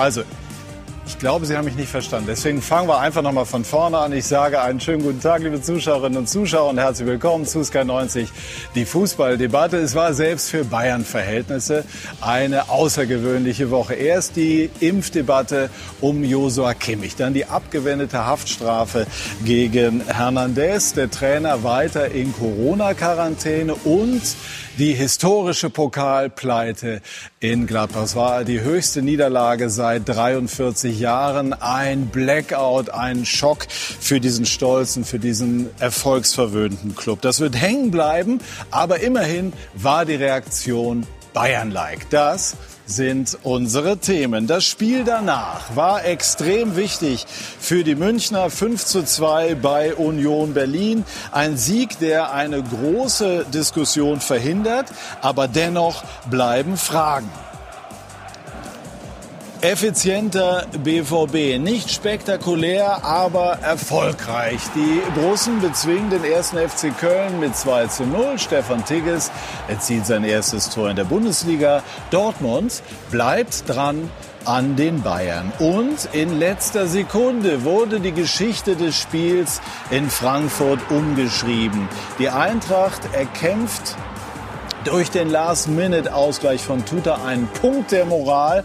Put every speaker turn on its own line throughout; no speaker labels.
Also, ich glaube, Sie haben mich nicht verstanden. Deswegen fangen wir einfach noch mal von vorne an. Ich sage einen schönen guten Tag, liebe Zuschauerinnen und Zuschauer, und herzlich willkommen zu Sky 90, die Fußballdebatte. Es war selbst für Bayern-Verhältnisse eine außergewöhnliche Woche. Erst die Impfdebatte um Josua Kimmich, dann die abgewendete Haftstrafe gegen Hernandez, der Trainer weiter in Corona-Quarantäne und die historische Pokalpleite in Gladbach. Es war die höchste Niederlage seit 43 Jahren. Ein Blackout, ein Schock für diesen stolzen, für diesen erfolgsverwöhnten Club. Das wird hängen bleiben, aber immerhin war die Reaktion Bayern-like. Das sind unsere Themen. Das Spiel danach war extrem wichtig für die Münchner 5 zu 2 bei Union Berlin. Ein Sieg, der eine große Diskussion verhindert, aber dennoch bleiben Fragen. Effizienter BVB, nicht spektakulär, aber erfolgreich. Die Russen bezwingen den ersten FC Köln mit 2 zu 0. Stefan Tigges erzielt sein erstes Tor in der Bundesliga. Dortmund bleibt dran an den Bayern. Und in letzter Sekunde wurde die Geschichte des Spiels in Frankfurt umgeschrieben. Die Eintracht erkämpft durch den Last-Minute-Ausgleich von Tuta einen Punkt der Moral.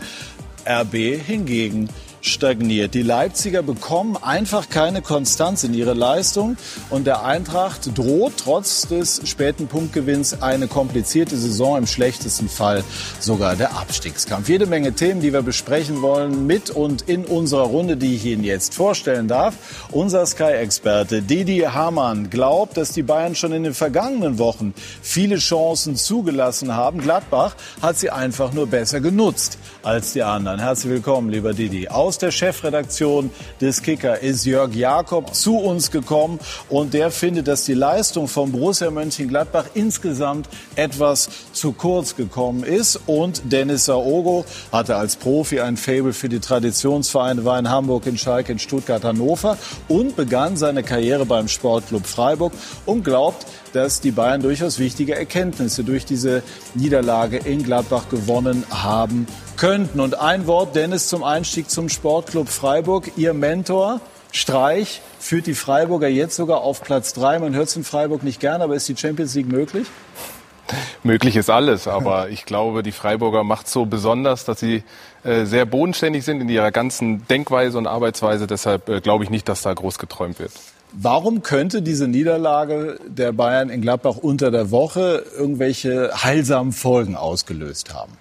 RB hingegen stagniert. Die Leipziger bekommen einfach keine Konstanz in ihre Leistung und der Eintracht droht trotz des späten Punktgewinns eine komplizierte Saison, im schlechtesten Fall sogar der Abstiegskampf. Jede Menge Themen, die wir besprechen wollen mit und in unserer Runde, die ich Ihnen jetzt vorstellen darf. Unser Sky-Experte Didi Hamann glaubt, dass die Bayern schon in den vergangenen Wochen viele Chancen zugelassen haben. Gladbach hat sie einfach nur besser genutzt als die anderen. Herzlich willkommen, lieber Didi. Aus aus der Chefredaktion des Kicker ist Jörg Jakob zu uns gekommen und der findet, dass die Leistung von Borussia Mönchengladbach insgesamt etwas zu kurz gekommen ist. Und Dennis Saogo hatte als Profi ein Faible für die Traditionsvereine, war in Hamburg, in Schalke, in Stuttgart, Hannover und begann seine Karriere beim Sportclub Freiburg und glaubt, dass die Bayern durchaus wichtige Erkenntnisse durch diese Niederlage in Gladbach gewonnen haben könnten. Und ein Wort, Dennis, zum Einstieg zum Sportclub Freiburg. Ihr Mentor, Streich, führt die Freiburger jetzt sogar auf Platz drei. Man hört es in Freiburg nicht gern, aber ist die Champions League möglich?
Möglich ist alles, aber ich glaube, die Freiburger macht so besonders, dass sie äh, sehr bodenständig sind in ihrer ganzen Denkweise und Arbeitsweise. Deshalb äh, glaube ich nicht, dass da groß geträumt wird.
Warum könnte diese Niederlage der Bayern in Gladbach unter der Woche irgendwelche heilsamen Folgen ausgelöst haben?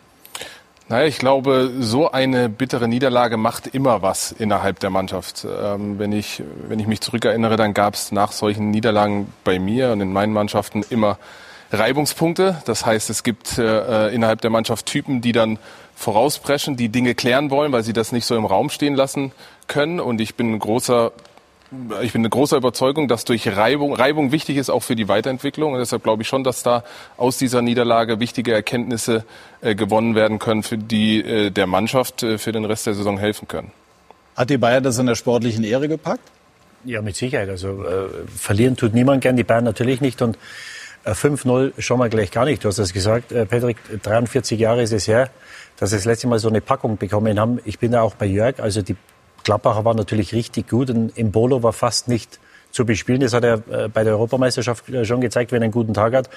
Naja, ich glaube, so eine bittere Niederlage macht immer was innerhalb der Mannschaft. Ähm, wenn, ich, wenn ich mich zurückerinnere, dann gab es nach solchen Niederlagen bei mir und in meinen Mannschaften immer Reibungspunkte. Das heißt, es gibt äh, innerhalb der Mannschaft Typen, die dann vorauspreschen, die Dinge klären wollen, weil sie das nicht so im Raum stehen lassen können. Und ich bin ein großer ich bin eine große Überzeugung, dass durch Reibung, Reibung wichtig ist auch für die Weiterentwicklung. Und deshalb glaube ich schon, dass da aus dieser Niederlage wichtige Erkenntnisse äh, gewonnen werden können, für die äh, der Mannschaft äh, für den Rest der Saison helfen können.
Hat die Bayern das in der sportlichen Ehre gepackt?
Ja, mit Sicherheit. Also äh, verlieren tut niemand gern, die Bayern natürlich nicht. Und äh, 5-0 schon mal gleich gar nicht. Du hast das gesagt, äh, Patrick, 43 Jahre ist es her, dass wir das letzte Mal so eine Packung bekommen haben. Ich bin da auch bei Jörg. Also die Gladbacher war natürlich richtig gut und Imbolo war fast nicht zu bespielen. Das hat er äh, bei der Europameisterschaft äh, schon gezeigt, wenn er einen guten Tag hat,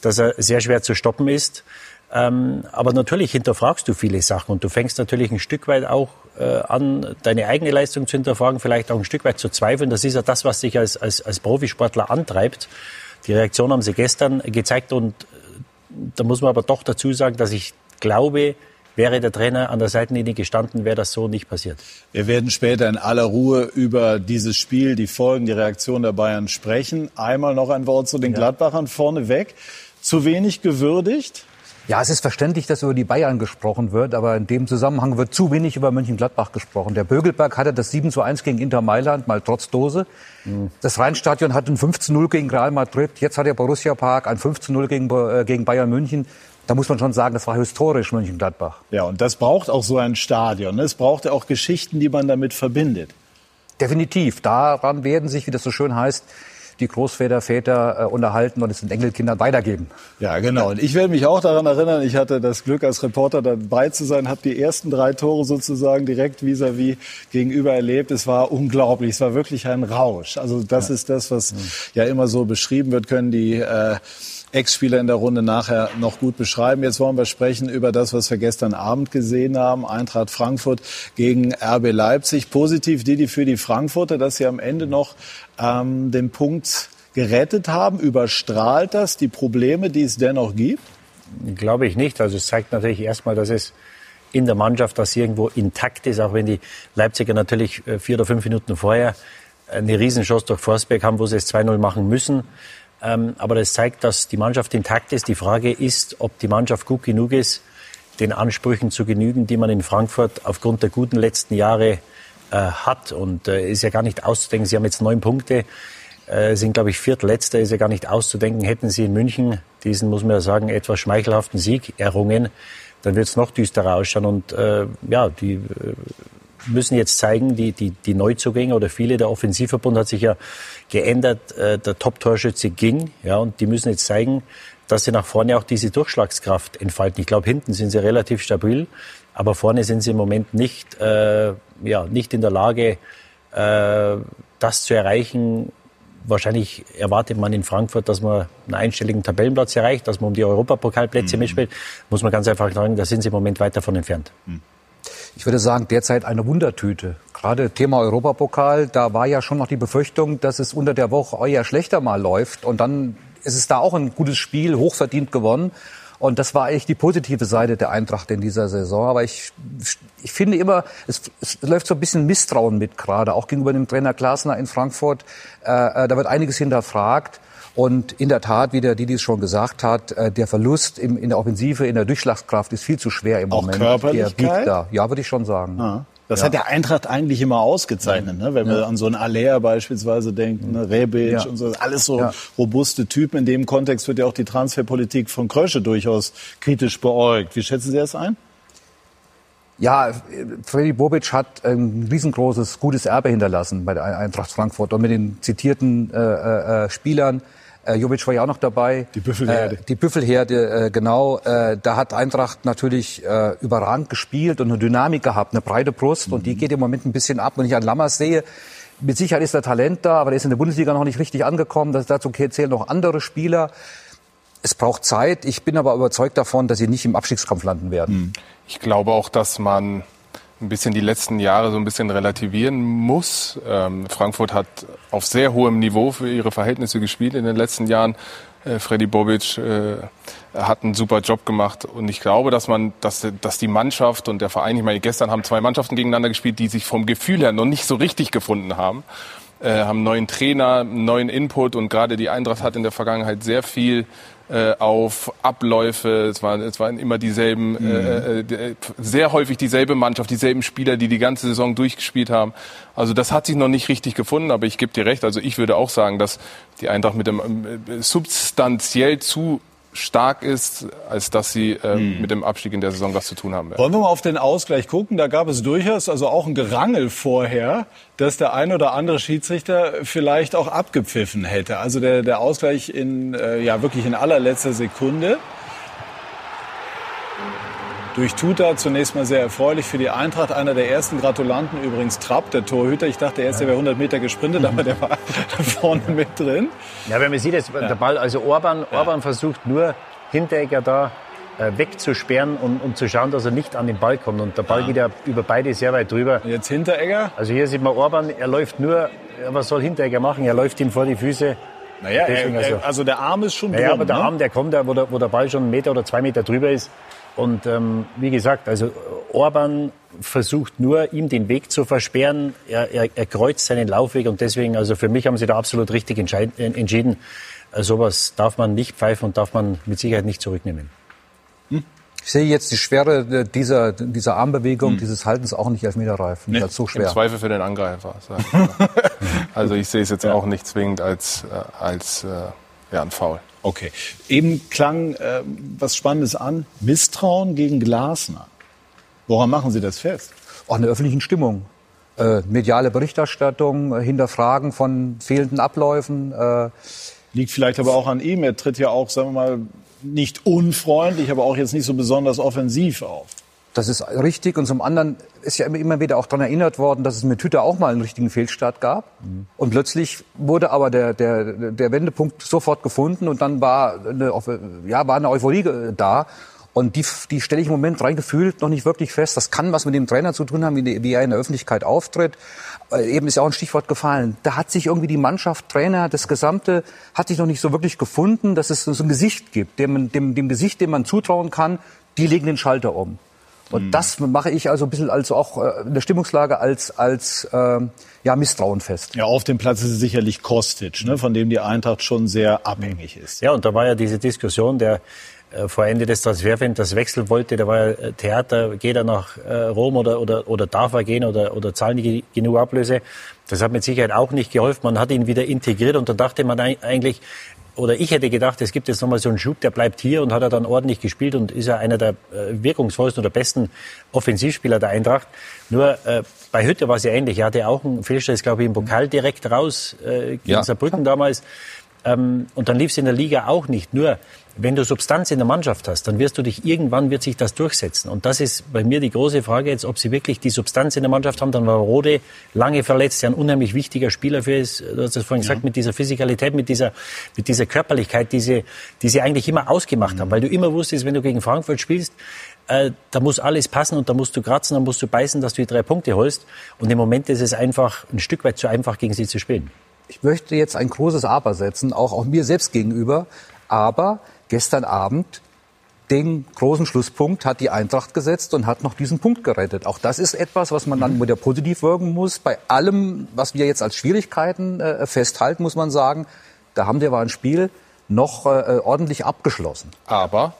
dass er sehr schwer zu stoppen ist. Ähm, aber natürlich hinterfragst du viele Sachen und du fängst natürlich ein Stück weit auch äh, an, deine eigene Leistung zu hinterfragen, vielleicht auch ein Stück weit zu zweifeln. Das ist ja das, was dich als, als, als Profisportler antreibt. Die Reaktion haben sie gestern gezeigt und da muss man aber doch dazu sagen, dass ich glaube, Wäre der Trainer an der Seitenlinie gestanden, wäre das so nicht passiert.
Wir werden später in aller Ruhe über dieses Spiel, die Folgen, die Reaktion der Bayern sprechen. Einmal noch ein Wort zu den ja. Gladbachern vorneweg. Zu wenig gewürdigt?
Ja, es ist verständlich, dass über die Bayern gesprochen wird, aber in dem Zusammenhang wird zu wenig über Mönchengladbach gesprochen. Der Bögelberg hatte das 7 zu 1 gegen Inter Mailand, mal trotz Dose. Mhm. Das Rheinstadion hat ein 15 0 gegen Real Madrid. Jetzt hat der Borussia Park ein 15 0 gegen, äh, gegen Bayern München da muss man schon sagen, das war historisch Mönchengladbach.
Ja, und das braucht auch so ein Stadion. Ne? Es braucht ja auch Geschichten, die man damit verbindet.
Definitiv. Daran werden sich, wie das so schön heißt, die Großväter, Väter äh, unterhalten und es den Enkelkindern weitergeben.
Ja, genau. Und ich werde mich auch daran erinnern, ich hatte das Glück, als Reporter dabei zu sein, habe die ersten drei Tore sozusagen direkt vis-à-vis -vis gegenüber erlebt. Es war unglaublich, es war wirklich ein Rausch. Also das ja. ist das, was ja immer so beschrieben wird, können die äh, Ex-Spieler in der Runde nachher noch gut beschreiben. Jetzt wollen wir sprechen über das, was wir gestern Abend gesehen haben. Eintracht Frankfurt gegen RB Leipzig. Positiv, Didi, für die Frankfurter, dass sie am Ende noch ähm, den Punkt gerettet haben. Überstrahlt das die Probleme, die es dennoch gibt?
Glaube ich nicht. Also es zeigt natürlich erstmal, dass es in der Mannschaft das irgendwo intakt ist, auch wenn die Leipziger natürlich äh, vier oder fünf Minuten vorher eine Riesenchance durch Forsberg haben, wo sie es 2-0 machen müssen. Ähm, aber das zeigt, dass die Mannschaft intakt ist. Die Frage ist, ob die Mannschaft gut genug ist, den Ansprüchen zu genügen, die man in Frankfurt aufgrund der guten letzten Jahre äh, hat. Und äh, ist ja gar nicht auszudenken. Sie haben jetzt neun Punkte, äh, sind, glaube ich, viertletzter. Ist ja gar nicht auszudenken. Hätten Sie in München diesen, muss man ja sagen, etwas schmeichelhaften Sieg errungen, dann wird es noch düsterer ausschauen. Und äh, ja, die äh, müssen jetzt zeigen, die, die, die Neuzugänge oder viele, der Offensivverbund hat sich ja geändert, äh, der Top-Torschütze ging, ja, und die müssen jetzt zeigen, dass sie nach vorne auch diese Durchschlagskraft entfalten. Ich glaube, hinten sind sie relativ stabil, aber vorne sind sie im Moment nicht, äh, ja, nicht in der Lage, äh, das zu erreichen. Wahrscheinlich erwartet man in Frankfurt, dass man einen einstelligen Tabellenplatz erreicht, dass man um die Europapokalplätze mhm. mitspielt. Muss man ganz einfach sagen, da sind sie im Moment weit davon entfernt. Mhm
ich würde sagen, derzeit eine Wundertüte. Gerade Thema Europapokal, da war ja schon noch die Befürchtung, dass es unter der Woche eher schlechter mal läuft. Und dann ist es da auch ein gutes Spiel, hochverdient gewonnen. Und das war eigentlich die positive Seite der Eintracht in dieser Saison. Aber ich, ich finde immer, es, es läuft so ein bisschen Misstrauen mit gerade, auch gegenüber dem Trainer Glasner in Frankfurt. Äh, äh da wird einiges hinterfragt. Und in der Tat, wie der Didis schon gesagt hat, äh, der Verlust im, in der Offensive, in der Durchschlagskraft ist viel zu schwer im
Auch
Moment.
Körperlichkeit? Der biegt
da. Ja, würde ich schon sagen. Ah.
Das ja. hat der Eintracht eigentlich immer ausgezeichnet, ne? wenn ja. wir an so einen Aller beispielsweise denken, ne? Rebic ja. und so, alles so robuste Typen. In dem Kontext wird ja auch die Transferpolitik von Krösche durchaus kritisch beäugt. Wie schätzen Sie das ein?
Ja, Freddy Bobic hat ein riesengroßes, gutes Erbe hinterlassen bei der Eintracht Frankfurt und mit den zitierten äh, äh, äh Spielern äh, Jovic war ja auch noch dabei.
Die Büffelherde.
Äh, die Büffelherde, äh, genau. Äh, da hat Eintracht natürlich äh, überragend gespielt und eine Dynamik gehabt, eine breite Brust. Mhm. Und die mhm. geht im Moment ein bisschen ab. Wenn ich an Lammers sehe, mit Sicherheit ist der Talent da, aber der ist in der Bundesliga noch nicht richtig angekommen. Das, dazu zählen noch andere Spieler. Es braucht Zeit. Ich bin aber überzeugt davon, dass sie nicht im Abstiegskampf landen werden. Mhm.
Ich glaube auch, dass man ein bisschen die letzten Jahre so ein bisschen relativieren muss. Ähm, Frankfurt hat auf sehr hohem Niveau für ihre Verhältnisse gespielt in den letzten Jahren. Äh, Freddy Bobic äh, hat einen super Job gemacht und ich glaube, dass man, dass, dass die Mannschaft und der Verein, ich meine, gestern haben zwei Mannschaften gegeneinander gespielt, die sich vom Gefühl her noch nicht so richtig gefunden haben. Äh, haben neuen Trainer, neuen Input und gerade die Eintracht hat in der Vergangenheit sehr viel äh, auf Abläufe. Es waren, es waren immer dieselben, mhm. äh, äh, sehr häufig dieselbe Mannschaft, dieselben Spieler, die die ganze Saison durchgespielt haben. Also das hat sich noch nicht richtig gefunden, aber ich gebe dir recht. Also ich würde auch sagen, dass die Eintracht mit dem äh, substanziell zu stark ist, als dass sie äh, hm. mit dem Abstieg in der Saison was zu tun haben werden.
Wollen wir mal auf den Ausgleich gucken? Da gab es durchaus also auch ein Gerangel vorher, dass der ein oder andere Schiedsrichter vielleicht auch abgepfiffen hätte. Also der, der Ausgleich in äh, ja wirklich in allerletzter Sekunde durch Tuta zunächst mal sehr erfreulich für die Eintracht. Einer der ersten Gratulanten übrigens Trapp, der Torhüter. Ich dachte erst, der wäre 100 Meter gesprintet, aber der war vorne mit drin.
Ja, wenn man sieht, jetzt, der Ball, also Orban, Orban versucht nur Hinteregger da äh, wegzusperren und, um zu schauen, dass er nicht an den Ball kommt. Und der Ball ja. geht ja über beide sehr weit drüber.
Jetzt Hinteregger?
Also hier sieht man Orban, er läuft nur, was soll Hinteregger machen? Er läuft ihm vor die Füße.
Naja, er, also, also der Arm ist schon
naja, drum, aber der ne? Arm, der kommt da, wo der, wo der Ball schon einen Meter oder zwei Meter drüber ist. Und ähm, wie gesagt, also Orban versucht nur, ihm den Weg zu versperren. Er, er, er kreuzt seinen Laufweg und deswegen, also für mich haben sie da absolut richtig äh, entschieden. Äh, sowas darf man nicht pfeifen und darf man mit Sicherheit nicht zurücknehmen.
Hm? Ich sehe jetzt die Schwere dieser, dieser Armbewegung, hm. dieses Haltens auch nicht elfmeterreif. Nicht
nee, so schwer. Im Zweifel für den Angreifer. also ich sehe es jetzt ja. auch nicht zwingend als, äh, als äh, ja, ein Foul.
Okay. Eben klang äh, was Spannendes an. Misstrauen gegen Glasner. Woran machen Sie das fest?
Auch in der öffentlichen Stimmung. Äh, mediale Berichterstattung, äh, Hinterfragen von fehlenden Abläufen. Äh,
Liegt vielleicht aber auch an ihm. Er tritt ja auch, sagen wir mal, nicht unfreundlich, aber auch jetzt nicht so besonders offensiv auf.
Das ist richtig. Und zum anderen ist ja immer wieder auch daran erinnert worden, dass es mit Hütter auch mal einen richtigen Fehlstart gab. Mhm. Und plötzlich wurde aber der, der, der Wendepunkt sofort gefunden und dann war eine, ja, war eine Euphorie da. Und die, die stelle ich im Moment reingefühlt noch nicht wirklich fest. Das kann was mit dem Trainer zu tun haben, wie, wie er in der Öffentlichkeit auftritt. Äh, eben ist ja auch ein Stichwort gefallen. Da hat sich irgendwie die Mannschaft, Trainer, das Gesamte, hat sich noch nicht so wirklich gefunden, dass es so ein Gesicht gibt, dem, dem, dem Gesicht, dem man zutrauen kann, die legen den Schalter um. Und mhm. das mache ich also ein bisschen als auch äh, in der Stimmungslage als, als äh, ja, Misstrauen fest.
Ja, auf dem Platz ist es sicherlich Kostic, ne, von dem die Eintracht schon sehr abhängig ist.
Ja, und da war ja diese Diskussion, der äh, vor Ende des Transferfensters wechseln wollte, da war ja äh, Theater, geht er nach äh, Rom oder, oder, oder darf er gehen oder, oder zahlen die genug Ablöse? Das hat mit Sicherheit auch nicht geholfen. Man hat ihn wieder integriert und da dachte man eigentlich, oder ich hätte gedacht, es gibt jetzt nochmal so einen Schub, der bleibt hier und hat er dann ordentlich gespielt und ist ja einer der wirkungsvollsten oder besten Offensivspieler der Eintracht. Nur äh, bei Hütte war es ja ähnlich. Er hatte auch einen Fehlstart, glaube ich, im Pokal direkt raus äh, gegen ja. Saarbrücken damals. Ähm, und dann lief es in der Liga auch nicht. Nur wenn du Substanz in der Mannschaft hast, dann wirst du dich irgendwann wird sich das durchsetzen. Und das ist bei mir die große Frage jetzt, ob sie wirklich die Substanz in der Mannschaft haben. Dann war Rode lange verletzt, ja ein unheimlich wichtiger Spieler für ist. Du hast es vorhin ja. gesagt, mit dieser Physikalität, mit dieser, mit dieser Körperlichkeit, die sie, die sie eigentlich immer ausgemacht mhm. haben. Weil du immer wusstest, wenn du gegen Frankfurt spielst, äh, da muss alles passen und da musst du kratzen, da musst du beißen, dass du die drei Punkte holst. Und im Moment ist es einfach ein Stück weit zu einfach, gegen sie zu spielen.
Ich möchte jetzt ein großes Aber setzen, auch, auch mir selbst gegenüber. Aber gestern Abend den großen Schlusspunkt hat die Eintracht gesetzt und hat noch diesen Punkt gerettet. Auch das ist etwas, was man dann wieder positiv wirken muss. Bei allem, was wir jetzt als Schwierigkeiten äh, festhalten, muss man sagen, da haben wir ein Spiel noch äh, ordentlich abgeschlossen.
Aber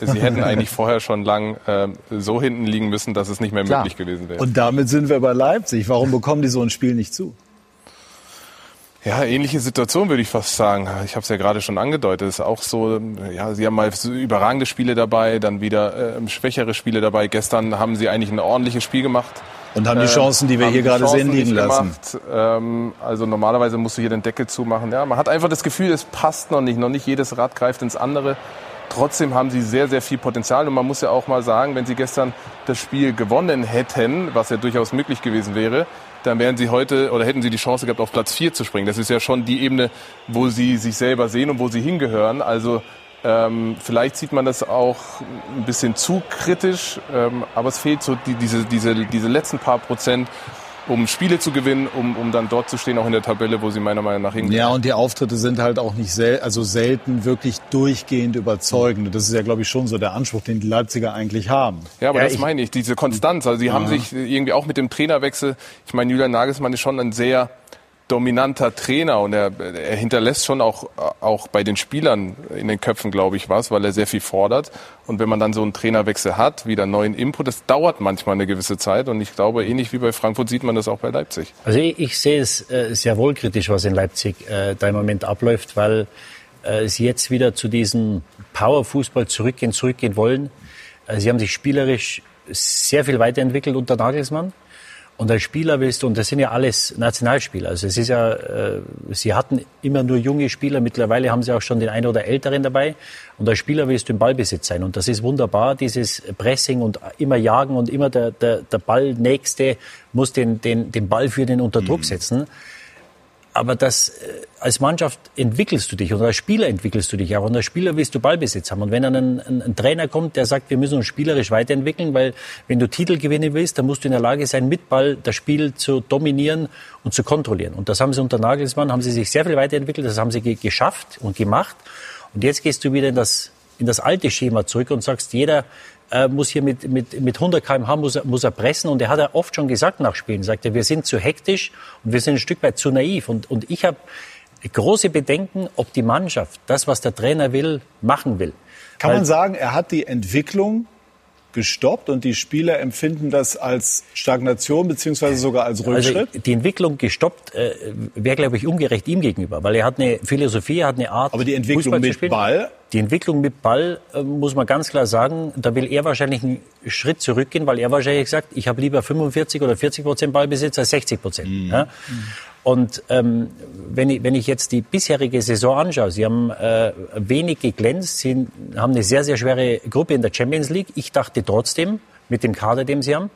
Sie hätten eigentlich vorher schon lang äh, so hinten liegen müssen, dass es nicht mehr möglich Klar. gewesen wäre.
Und damit sind wir bei Leipzig. Warum bekommen die so ein Spiel nicht zu?
Ja, ähnliche Situation würde ich fast sagen. Ich habe es ja gerade schon angedeutet. Es ist auch so, ja, sie haben mal so überragende Spiele dabei, dann wieder äh, schwächere Spiele dabei. Gestern haben sie eigentlich ein ordentliches Spiel gemacht.
Und haben die äh, Chancen, die wir hier gerade sehen, liegen lassen.
Ähm, also normalerweise musst du hier den Deckel zumachen. Ja, man hat einfach das Gefühl, es passt noch nicht. Noch nicht jedes Rad greift ins andere. Trotzdem haben sie sehr, sehr viel Potenzial. Und man muss ja auch mal sagen, wenn sie gestern das Spiel gewonnen hätten, was ja durchaus möglich gewesen wäre, dann wären sie heute oder hätten sie die Chance gehabt, auf Platz 4 zu springen. Das ist ja schon die Ebene, wo sie sich selber sehen und wo sie hingehören. Also ähm, vielleicht sieht man das auch ein bisschen zu kritisch, ähm, aber es fehlt so die, diese, diese, diese letzten paar Prozent, um Spiele zu gewinnen, um, um dann dort zu stehen, auch in der Tabelle, wo sie meiner Meinung nach hingehen.
Ja, und die Auftritte sind halt auch nicht sel also selten wirklich durchgehend überzeugend. Das ist ja, glaube ich, schon so der Anspruch, den die Leipziger eigentlich haben.
Ja, aber ja, das meine ich, diese Konstanz. Also sie ja. haben sich irgendwie auch mit dem Trainerwechsel, ich meine, Julian Nagelsmann ist schon ein sehr dominanter Trainer und er, er hinterlässt schon auch, auch bei den Spielern in den Köpfen, glaube ich, was, weil er sehr viel fordert. Und wenn man dann so einen Trainerwechsel hat, wieder neuen Input, das dauert manchmal eine gewisse Zeit. Und ich glaube, ähnlich wie bei Frankfurt sieht man das auch bei Leipzig.
Also ich, ich sehe es äh, sehr wohl kritisch, was in Leipzig äh, da im Moment abläuft, weil äh, sie jetzt wieder zu diesem Powerfußball zurückgehen, zurückgehen wollen. Äh, sie haben sich spielerisch sehr viel weiterentwickelt unter Nagelsmann. Und als Spieler willst du, und das sind ja alles Nationalspieler, also es ist ja, äh, sie hatten immer nur junge Spieler, mittlerweile haben sie auch schon den einen oder älteren dabei. Und als Spieler willst du im Ballbesitz sein. Und das ist wunderbar, dieses Pressing und immer jagen und immer der, der, der Ballnächste muss den, den, den Ball für den unter Druck mhm. Aber das, äh, als Mannschaft entwickelst du dich und als Spieler entwickelst du dich auch. Und als Spieler willst du Ballbesitz haben. Und wenn dann ein, ein, ein, Trainer kommt, der sagt, wir müssen uns spielerisch weiterentwickeln, weil wenn du Titel gewinnen willst, dann musst du in der Lage sein, mit Ball das Spiel zu dominieren und zu kontrollieren. Und das haben sie unter Nagelsmann, haben sie sich sehr viel weiterentwickelt, das haben sie geschafft und gemacht. Und jetzt gehst du wieder in das, in das alte Schema zurück und sagst, jeder äh, muss hier mit, mit, mit 100 km/h muss er, muss er pressen. Und er hat ja oft schon gesagt nach Spielen, sagt er, wir sind zu hektisch und wir sind ein Stück weit zu naiv. Und, und ich habe große Bedenken, ob die Mannschaft das, was der Trainer will, machen will.
Kann Weil, man sagen, er hat die Entwicklung gestoppt und die Spieler empfinden das als Stagnation beziehungsweise sogar als also Rückschritt?
Also die Entwicklung gestoppt äh, wäre, glaube ich, ungerecht ihm gegenüber, weil er hat eine Philosophie, er hat eine Art.
Aber die Entwicklung mit Ball
Die Entwicklung mit Ball, äh, muss man ganz klar sagen, da will er wahrscheinlich einen Schritt zurückgehen, weil er wahrscheinlich sagt, ich habe lieber 45 oder 40 Prozent Ballbesitz als 60 Prozent. Mhm. Ja? Und ähm, wenn, ich, wenn ich jetzt die bisherige Saison anschaue, sie haben äh, wenig geglänzt, sie haben eine sehr, sehr schwere Gruppe in der Champions League. Ich dachte trotzdem, mit dem Kader, den sie haben,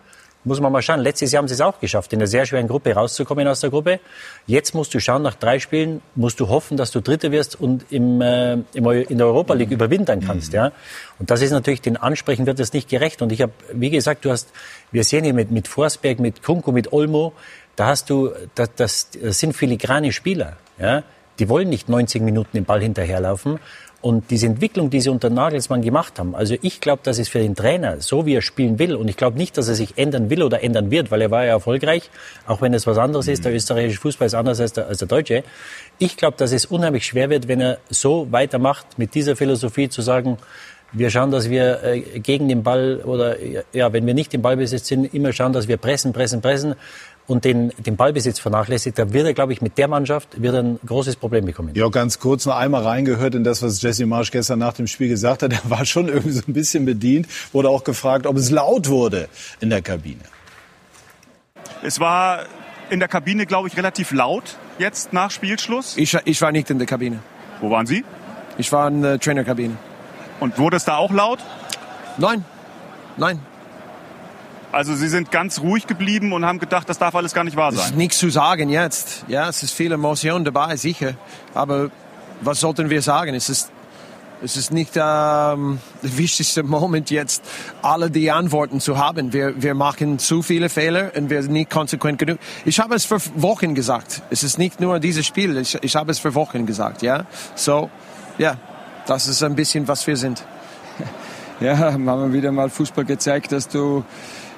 muss man mal schauen. Letztes Jahr haben sie es auch geschafft, in einer sehr schweren Gruppe rauszukommen aus der Gruppe. Jetzt musst du schauen, nach drei Spielen musst du hoffen, dass du Dritter wirst und im, äh, im, in der Europa League überwintern kannst. Ja? Und das ist natürlich, den Ansprechen wird es nicht gerecht. Und ich habe, wie gesagt, du hast, wir sehen hier mit, mit Forsberg, mit Kunku, mit Olmo, da hast du, das, das, das sind filigrane Spieler. Ja? Die wollen nicht 90 Minuten den Ball hinterherlaufen. Und diese Entwicklung, die sie unter Nagelsmann gemacht haben, also ich glaube, dass es für den Trainer, so wie er spielen will, und ich glaube nicht, dass er sich ändern will oder ändern wird, weil er war ja erfolgreich, auch wenn es was anderes ist, der österreichische Fußball ist anders als der, als der deutsche. Ich glaube, dass es unheimlich schwer wird, wenn er so weitermacht, mit dieser Philosophie zu sagen, wir schauen, dass wir äh, gegen den Ball oder ja, wenn wir nicht im Ballbesitz sind, immer schauen, dass wir pressen, pressen, pressen und den, den Ballbesitz vernachlässigt, da wird er, glaube ich, mit der Mannschaft wird ein großes Problem bekommen.
Ja, ganz kurz noch einmal reingehört in das, was Jesse Marsch gestern nach dem Spiel gesagt hat. Er war schon irgendwie so ein bisschen bedient, wurde auch gefragt, ob es laut wurde in der Kabine.
Es war in der Kabine, glaube ich, relativ laut jetzt nach Spielschluss.
Ich, ich war nicht in der Kabine.
Wo waren Sie?
Ich war in der Trainerkabine.
Und wurde es da auch laut?
Nein, nein.
Also Sie sind ganz ruhig geblieben und haben gedacht, das darf alles gar nicht wahr sein. Es
ist nichts zu sagen jetzt. Ja, es ist viel Emotion dabei, sicher. Aber was sollten wir sagen? Es ist, es ist nicht ähm, der wichtigste Moment jetzt, alle die Antworten zu haben. Wir, wir machen zu viele Fehler und wir sind nicht konsequent genug. Ich habe es für Wochen gesagt. Es ist nicht nur dieses Spiel. Ich, ich habe es für Wochen gesagt. Ja, so, ja, das ist ein bisschen, was wir sind.
Ja, haben wir wieder mal Fußball gezeigt, dass du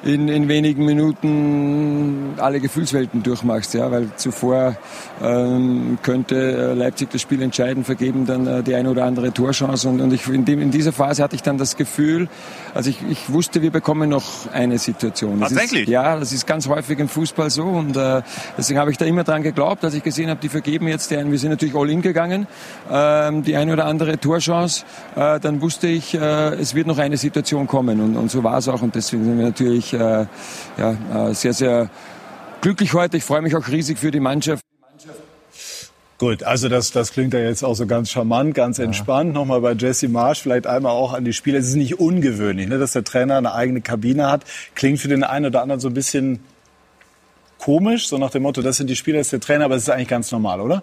in, in wenigen Minuten alle Gefühlswelten durchmachst, ja, weil zuvor ähm, könnte äh, Leipzig das Spiel entscheiden, vergeben dann äh, die eine oder andere Torchance. Und, und ich, in, dem, in dieser Phase hatte ich dann das Gefühl, also ich, ich wusste, wir bekommen noch eine Situation.
Tatsächlich?
Ist, ja, das ist ganz häufig im Fußball so. Und äh, deswegen habe ich da immer dran geglaubt, als ich gesehen habe, die vergeben jetzt, den, wir sind natürlich all in gegangen, ähm, die eine oder andere Torchance, äh, dann wusste ich, äh, es wird noch eine Situation kommen. Und, und so war es auch. Und deswegen sind wir natürlich äh, ja, äh, sehr, sehr glücklich heute. Ich freue mich auch riesig für die Mannschaft.
Gut, also das, das klingt ja jetzt auch so ganz charmant, ganz entspannt. Ja. Nochmal bei Jesse Marsch, vielleicht einmal auch an die Spieler. Es ist nicht ungewöhnlich, ne, dass der Trainer eine eigene Kabine hat. Klingt für den einen oder anderen so ein bisschen komisch, so nach dem Motto, das sind die Spieler, das ist der Trainer, aber es ist eigentlich ganz normal, oder?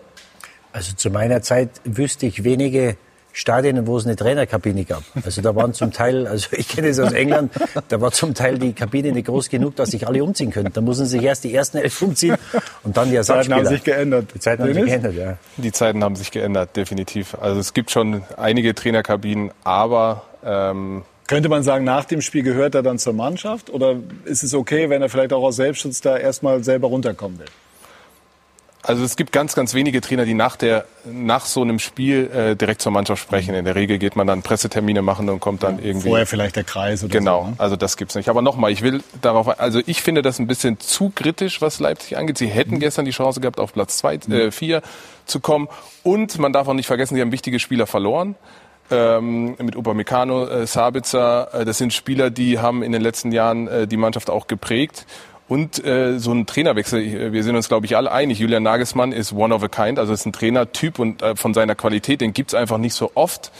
Also zu meiner Zeit wüsste ich wenige Stadien, wo es eine Trainerkabine gab. Also da waren zum Teil, also ich kenne es aus England, da war zum Teil die Kabine nicht groß genug, dass sich alle umziehen können. Da mussten sich erst die ersten elf umziehen und dann die Ersatzspieler.
Die Zeiten haben sich geändert.
Die Zeiten haben sich geändert, ja. Die Zeiten haben sich geändert, definitiv. Also es gibt schon einige Trainerkabinen, aber ähm,
könnte man sagen, nach dem Spiel gehört er dann zur Mannschaft? Oder ist es okay, wenn er vielleicht auch aus Selbstschutz da erstmal selber runterkommen will?
Also es gibt ganz, ganz wenige Trainer, die nach, der, nach so einem Spiel äh, direkt zur Mannschaft sprechen. In der Regel geht man dann Pressetermine machen und kommt dann irgendwie.
Vorher vielleicht der Kreis oder
genau,
so. Genau,
ne? also das gibt's nicht. Aber nochmal, ich will darauf, also ich finde das ein bisschen zu kritisch, was Leipzig angeht. Sie hätten mhm. gestern die Chance gehabt, auf Platz zwei, mhm. äh, vier zu kommen. Und man darf auch nicht vergessen, sie haben wichtige Spieler verloren. Ähm, mit Upamecano, äh, Sabitzer, äh, das sind Spieler, die haben in den letzten Jahren äh, die Mannschaft auch geprägt. Und äh, so ein Trainerwechsel, wir sind uns, glaube ich, alle einig. Julian Nagelsmann ist one of a kind, also ist ein Trainertyp und äh, von seiner Qualität, den gibt's einfach nicht so oft.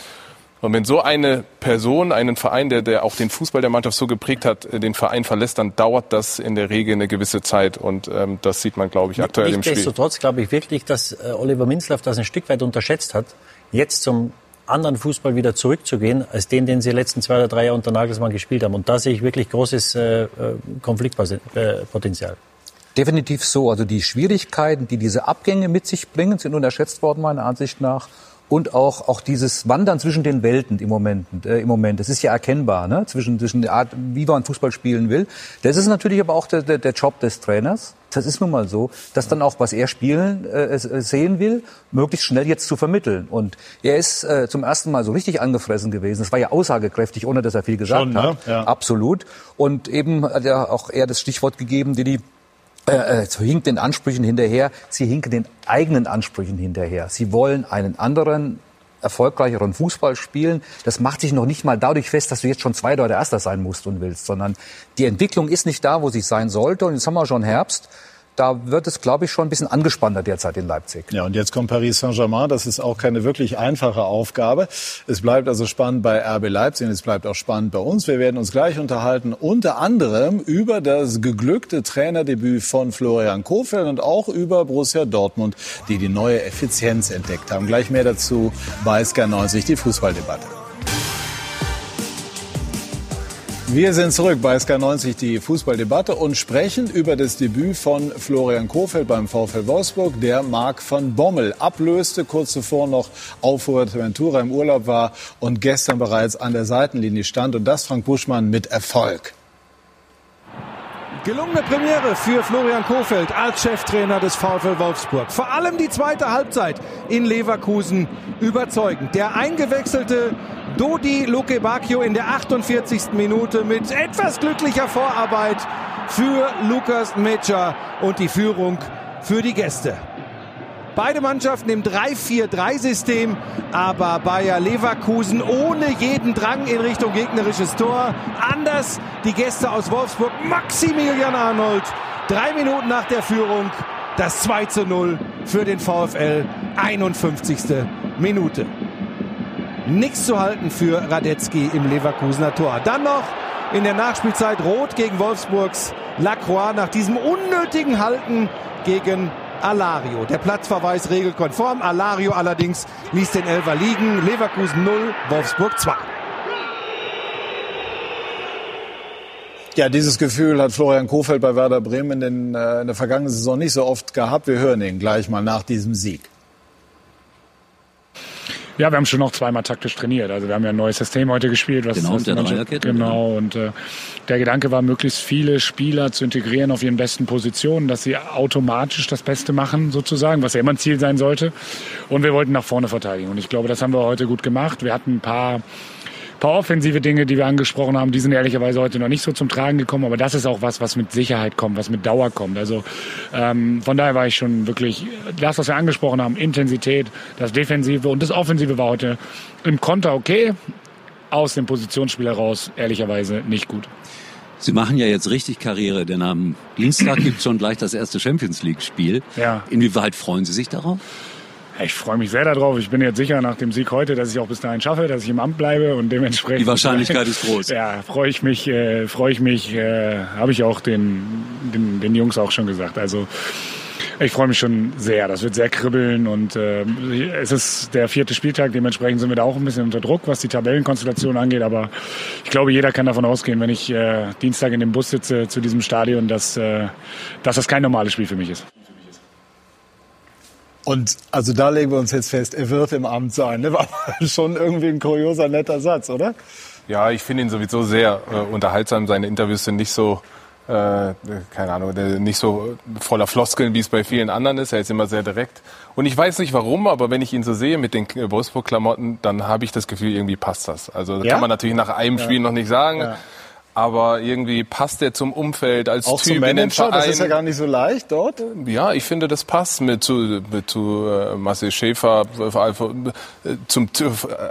Und wenn so eine Person, einen Verein, der, der auch den Fußball der Mannschaft so geprägt hat, äh, den Verein verlässt, dann dauert das in der Regel eine gewisse Zeit. Und ähm, das sieht man, glaube ich, aktuell im Spiel.
Nichtsdestotrotz glaube ich wirklich, dass äh, Oliver Minzlaff das ein Stück weit unterschätzt hat. Jetzt zum anderen Fußball wieder zurückzugehen, als den, den sie letzten zwei oder drei Jahre unter Nagelsmann gespielt haben. Und da sehe ich wirklich großes äh, äh Konfliktpotenzial.
Definitiv so. Also die Schwierigkeiten, die diese Abgänge mit sich bringen, sind unterschätzt worden, meiner Ansicht nach und auch auch dieses Wandern zwischen den Welten im Moment äh, im Moment. Das ist ja erkennbar ne? Zwischen zwischen der Art wie man Fußball spielen will. Das ist natürlich aber auch der, der, der Job des Trainers. Das ist nun mal so dass dann auch was er spielen äh, sehen will möglichst schnell jetzt zu vermitteln. Und er ist äh, zum ersten Mal so richtig angefressen gewesen. Das war ja aussagekräftig ohne dass er viel gesagt Schon, ne? hat. Ja. absolut. Und eben hat ja auch er das Stichwort gegeben die die äh, äh hinkt den Ansprüchen hinterher, sie hinken den eigenen Ansprüchen hinterher. Sie wollen einen anderen erfolgreicheren Fußball spielen. Das macht sich noch nicht mal dadurch fest, dass du jetzt schon Zweiter oder Erster sein musst und willst, sondern die Entwicklung ist nicht da, wo sie sein sollte. Und jetzt haben wir schon Herbst da wird es, glaube ich, schon ein bisschen angespannter derzeit in Leipzig.
Ja, und jetzt kommt Paris Saint-Germain. Das ist auch keine wirklich einfache Aufgabe. Es bleibt also spannend bei RB Leipzig und es bleibt auch spannend bei uns. Wir werden uns gleich unterhalten, unter anderem über das geglückte Trainerdebüt von Florian Kohfeldt und auch über Borussia Dortmund, die die neue Effizienz entdeckt haben. Gleich mehr dazu bei SK90, die Fußballdebatte. Wir sind zurück bei SK90, die Fußballdebatte und sprechen über das Debüt von Florian Kohfeldt beim VfL Wolfsburg, der Marc van Bommel ablöste, kurz zuvor noch auf Fuerteventura im Urlaub war und gestern bereits an der Seitenlinie stand und das Frank Buschmann mit Erfolg.
Gelungene Premiere für Florian Kofeld als Cheftrainer des VfL Wolfsburg. Vor allem die zweite Halbzeit in Leverkusen überzeugend. Der eingewechselte Dodi Luke Bacchio in der 48. Minute mit etwas glücklicher Vorarbeit für Lukas Mecha und die Führung für die Gäste. Beide Mannschaften im 3-4-3-System, aber Bayer Leverkusen ohne jeden Drang in Richtung gegnerisches Tor. Anders die Gäste aus Wolfsburg. Maximilian Arnold, drei Minuten nach der Führung, das 2 zu 0 für den VfL, 51. Minute nichts zu halten für Radetzky im Leverkusener Tor. Dann noch in der Nachspielzeit Rot gegen Wolfsburgs Lacroix nach diesem unnötigen Halten gegen Alario. Der Platzverweis regelkonform. Alario allerdings ließ den Elfer liegen. Leverkusen 0, Wolfsburg 2.
Ja, dieses Gefühl hat Florian Kofeld bei Werder Bremen in, den, äh, in der vergangenen Saison nicht so oft gehabt. Wir hören ihn gleich mal nach diesem Sieg.
Ja, wir haben schon noch zweimal taktisch trainiert. Also wir haben ja ein neues System heute gespielt. Was,
genau, der Dreierkette.
Genau, und äh, der Gedanke war, möglichst viele Spieler zu integrieren auf ihren besten Positionen, dass sie automatisch das Beste machen, sozusagen, was ja immer ein Ziel sein sollte. Und wir wollten nach vorne verteidigen. Und ich glaube, das haben wir heute gut gemacht. Wir hatten ein paar paar offensive Dinge, die wir angesprochen haben, die sind ehrlicherweise heute noch nicht so zum Tragen gekommen, aber das ist auch was, was mit Sicherheit kommt, was mit Dauer kommt. Also ähm, von daher war ich schon wirklich, das, was wir angesprochen haben, Intensität, das Defensive und das Offensive war heute im Konter okay, aus dem Positionsspiel heraus ehrlicherweise nicht gut.
Sie machen ja jetzt richtig Karriere, denn am Dienstag gibt es schon gleich das erste Champions League-Spiel.
Ja.
Inwieweit freuen Sie sich darauf?
Ich freue mich sehr darauf. Ich bin jetzt sicher nach dem Sieg heute, dass ich auch bis dahin schaffe, dass ich im Amt bleibe und dementsprechend.
Die Wahrscheinlichkeit ist groß.
Ja, freue ich mich, äh, freue ich mich, äh, habe ich auch den, den, den Jungs auch schon gesagt. Also ich freue mich schon sehr. Das wird sehr kribbeln und äh, es ist der vierte Spieltag. Dementsprechend sind wir da auch ein bisschen unter Druck, was die Tabellenkonstellation angeht. Aber ich glaube, jeder kann davon ausgehen, wenn ich äh, Dienstag in dem Bus sitze zu diesem Stadion, dass, äh, dass das kein normales Spiel für mich ist.
Und also da legen wir uns jetzt fest, er wird im Amt sein. Ne? War schon irgendwie ein kurioser, netter Satz, oder?
Ja, ich finde ihn sowieso sehr äh, unterhaltsam. Seine Interviews sind nicht so, äh, keine Ahnung, nicht so voller Floskeln, wie es bei vielen anderen ist. Er ist immer sehr direkt. Und ich weiß nicht warum, aber wenn ich ihn so sehe mit den Wolfsburg-Klamotten, dann habe ich das Gefühl, irgendwie passt das. Also ja? kann man natürlich nach einem ja. Spiel noch nicht sagen. Ja aber irgendwie passt er zum Umfeld als
Auch
Typ
zum Manager, in den Verein. Das ist ja gar nicht so leicht dort.
Ja, ich finde, das passt mit zu, mit zu äh, Marcel Schäfer. Äh, zum,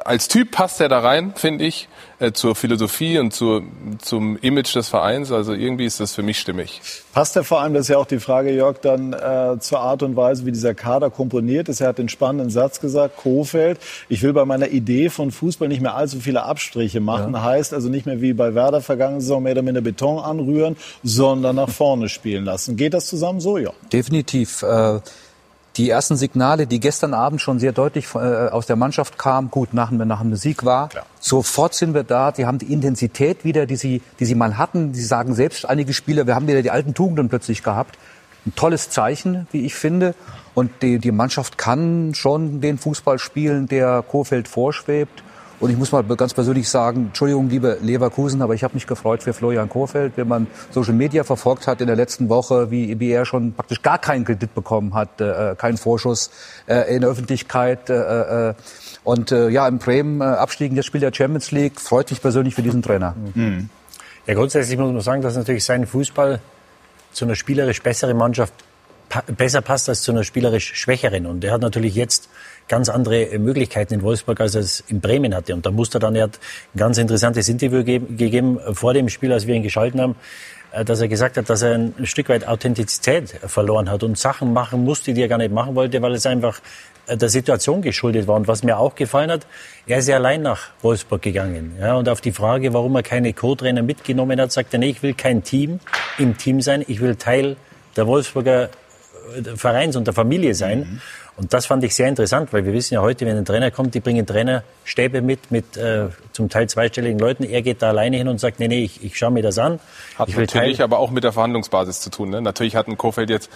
als Typ passt er da rein, finde ich, äh, zur Philosophie und zur, zum Image des Vereins. Also irgendwie ist das für mich stimmig.
Passt er vor allem, das ist ja auch die Frage, Jörg, dann äh, zur Art und Weise, wie dieser Kader komponiert ist. Er hat den spannenden Satz gesagt, Kofeld, ich will bei meiner Idee von Fußball nicht mehr allzu viele Abstriche machen. Ja. Heißt also nicht mehr wie bei Werder vergangen Saison mehr oder minder Beton anrühren, sondern nach vorne spielen lassen. Geht das zusammen so? Ja.
Definitiv. Äh, die ersten Signale, die gestern Abend schon sehr deutlich äh, aus der Mannschaft kamen, gut, nach, nach einem Sieg war, Klar. sofort sind wir da. Die haben die Intensität wieder, die sie, die sie mal hatten. Sie sagen selbst einige Spieler, wir haben wieder die alten Tugenden plötzlich gehabt. Ein tolles Zeichen, wie ich finde. Und die, die Mannschaft kann schon den Fußball spielen, der Kofeld vorschwebt. Und ich muss mal ganz persönlich sagen, Entschuldigung, liebe Leverkusen, aber ich habe mich gefreut für Florian Kohfeldt, wenn man Social Media verfolgt hat in der letzten Woche, wie, wie er schon praktisch gar keinen Kredit bekommen hat, äh, keinen Vorschuss äh, in der Öffentlichkeit. Äh, äh, und äh, ja, in Bremen äh, abstiegen, jetzt spielt der Champions League, freut mich persönlich für diesen Trainer.
Mhm. Ja, grundsätzlich muss man sagen, dass natürlich sein Fußball zu einer spielerisch besseren Mannschaft pa besser passt als zu einer spielerisch schwächeren. Und er hat natürlich jetzt ganz andere Möglichkeiten in Wolfsburg, als er es in Bremen hatte. Und da musste er dann, er hat ein ganz interessantes Interview gegeben vor dem Spiel, als wir ihn geschalten haben, äh, dass er gesagt hat, dass er ein Stück weit Authentizität verloren hat und Sachen machen musste, die er gar nicht machen wollte, weil es einfach äh, der Situation geschuldet war. Und was mir auch gefallen hat, er ist ja allein nach Wolfsburg gegangen. Ja, und auf die Frage, warum er keine Co-Trainer mitgenommen hat, sagt er, nee, ich will kein Team im Team sein, ich will Teil der Wolfsburger äh, Vereins und der Familie sein. Mhm. Und das fand ich sehr interessant, weil wir wissen ja heute, wenn ein Trainer kommt, die bringen Trainerstäbe mit, mit äh, zum Teil zweistelligen Leuten. Er geht da alleine hin und sagt, nee, nee, ich, ich schaue mir das an.
Hat
ich
will natürlich aber auch mit der Verhandlungsbasis zu tun. Ne? Natürlich hat ein Kofeld jetzt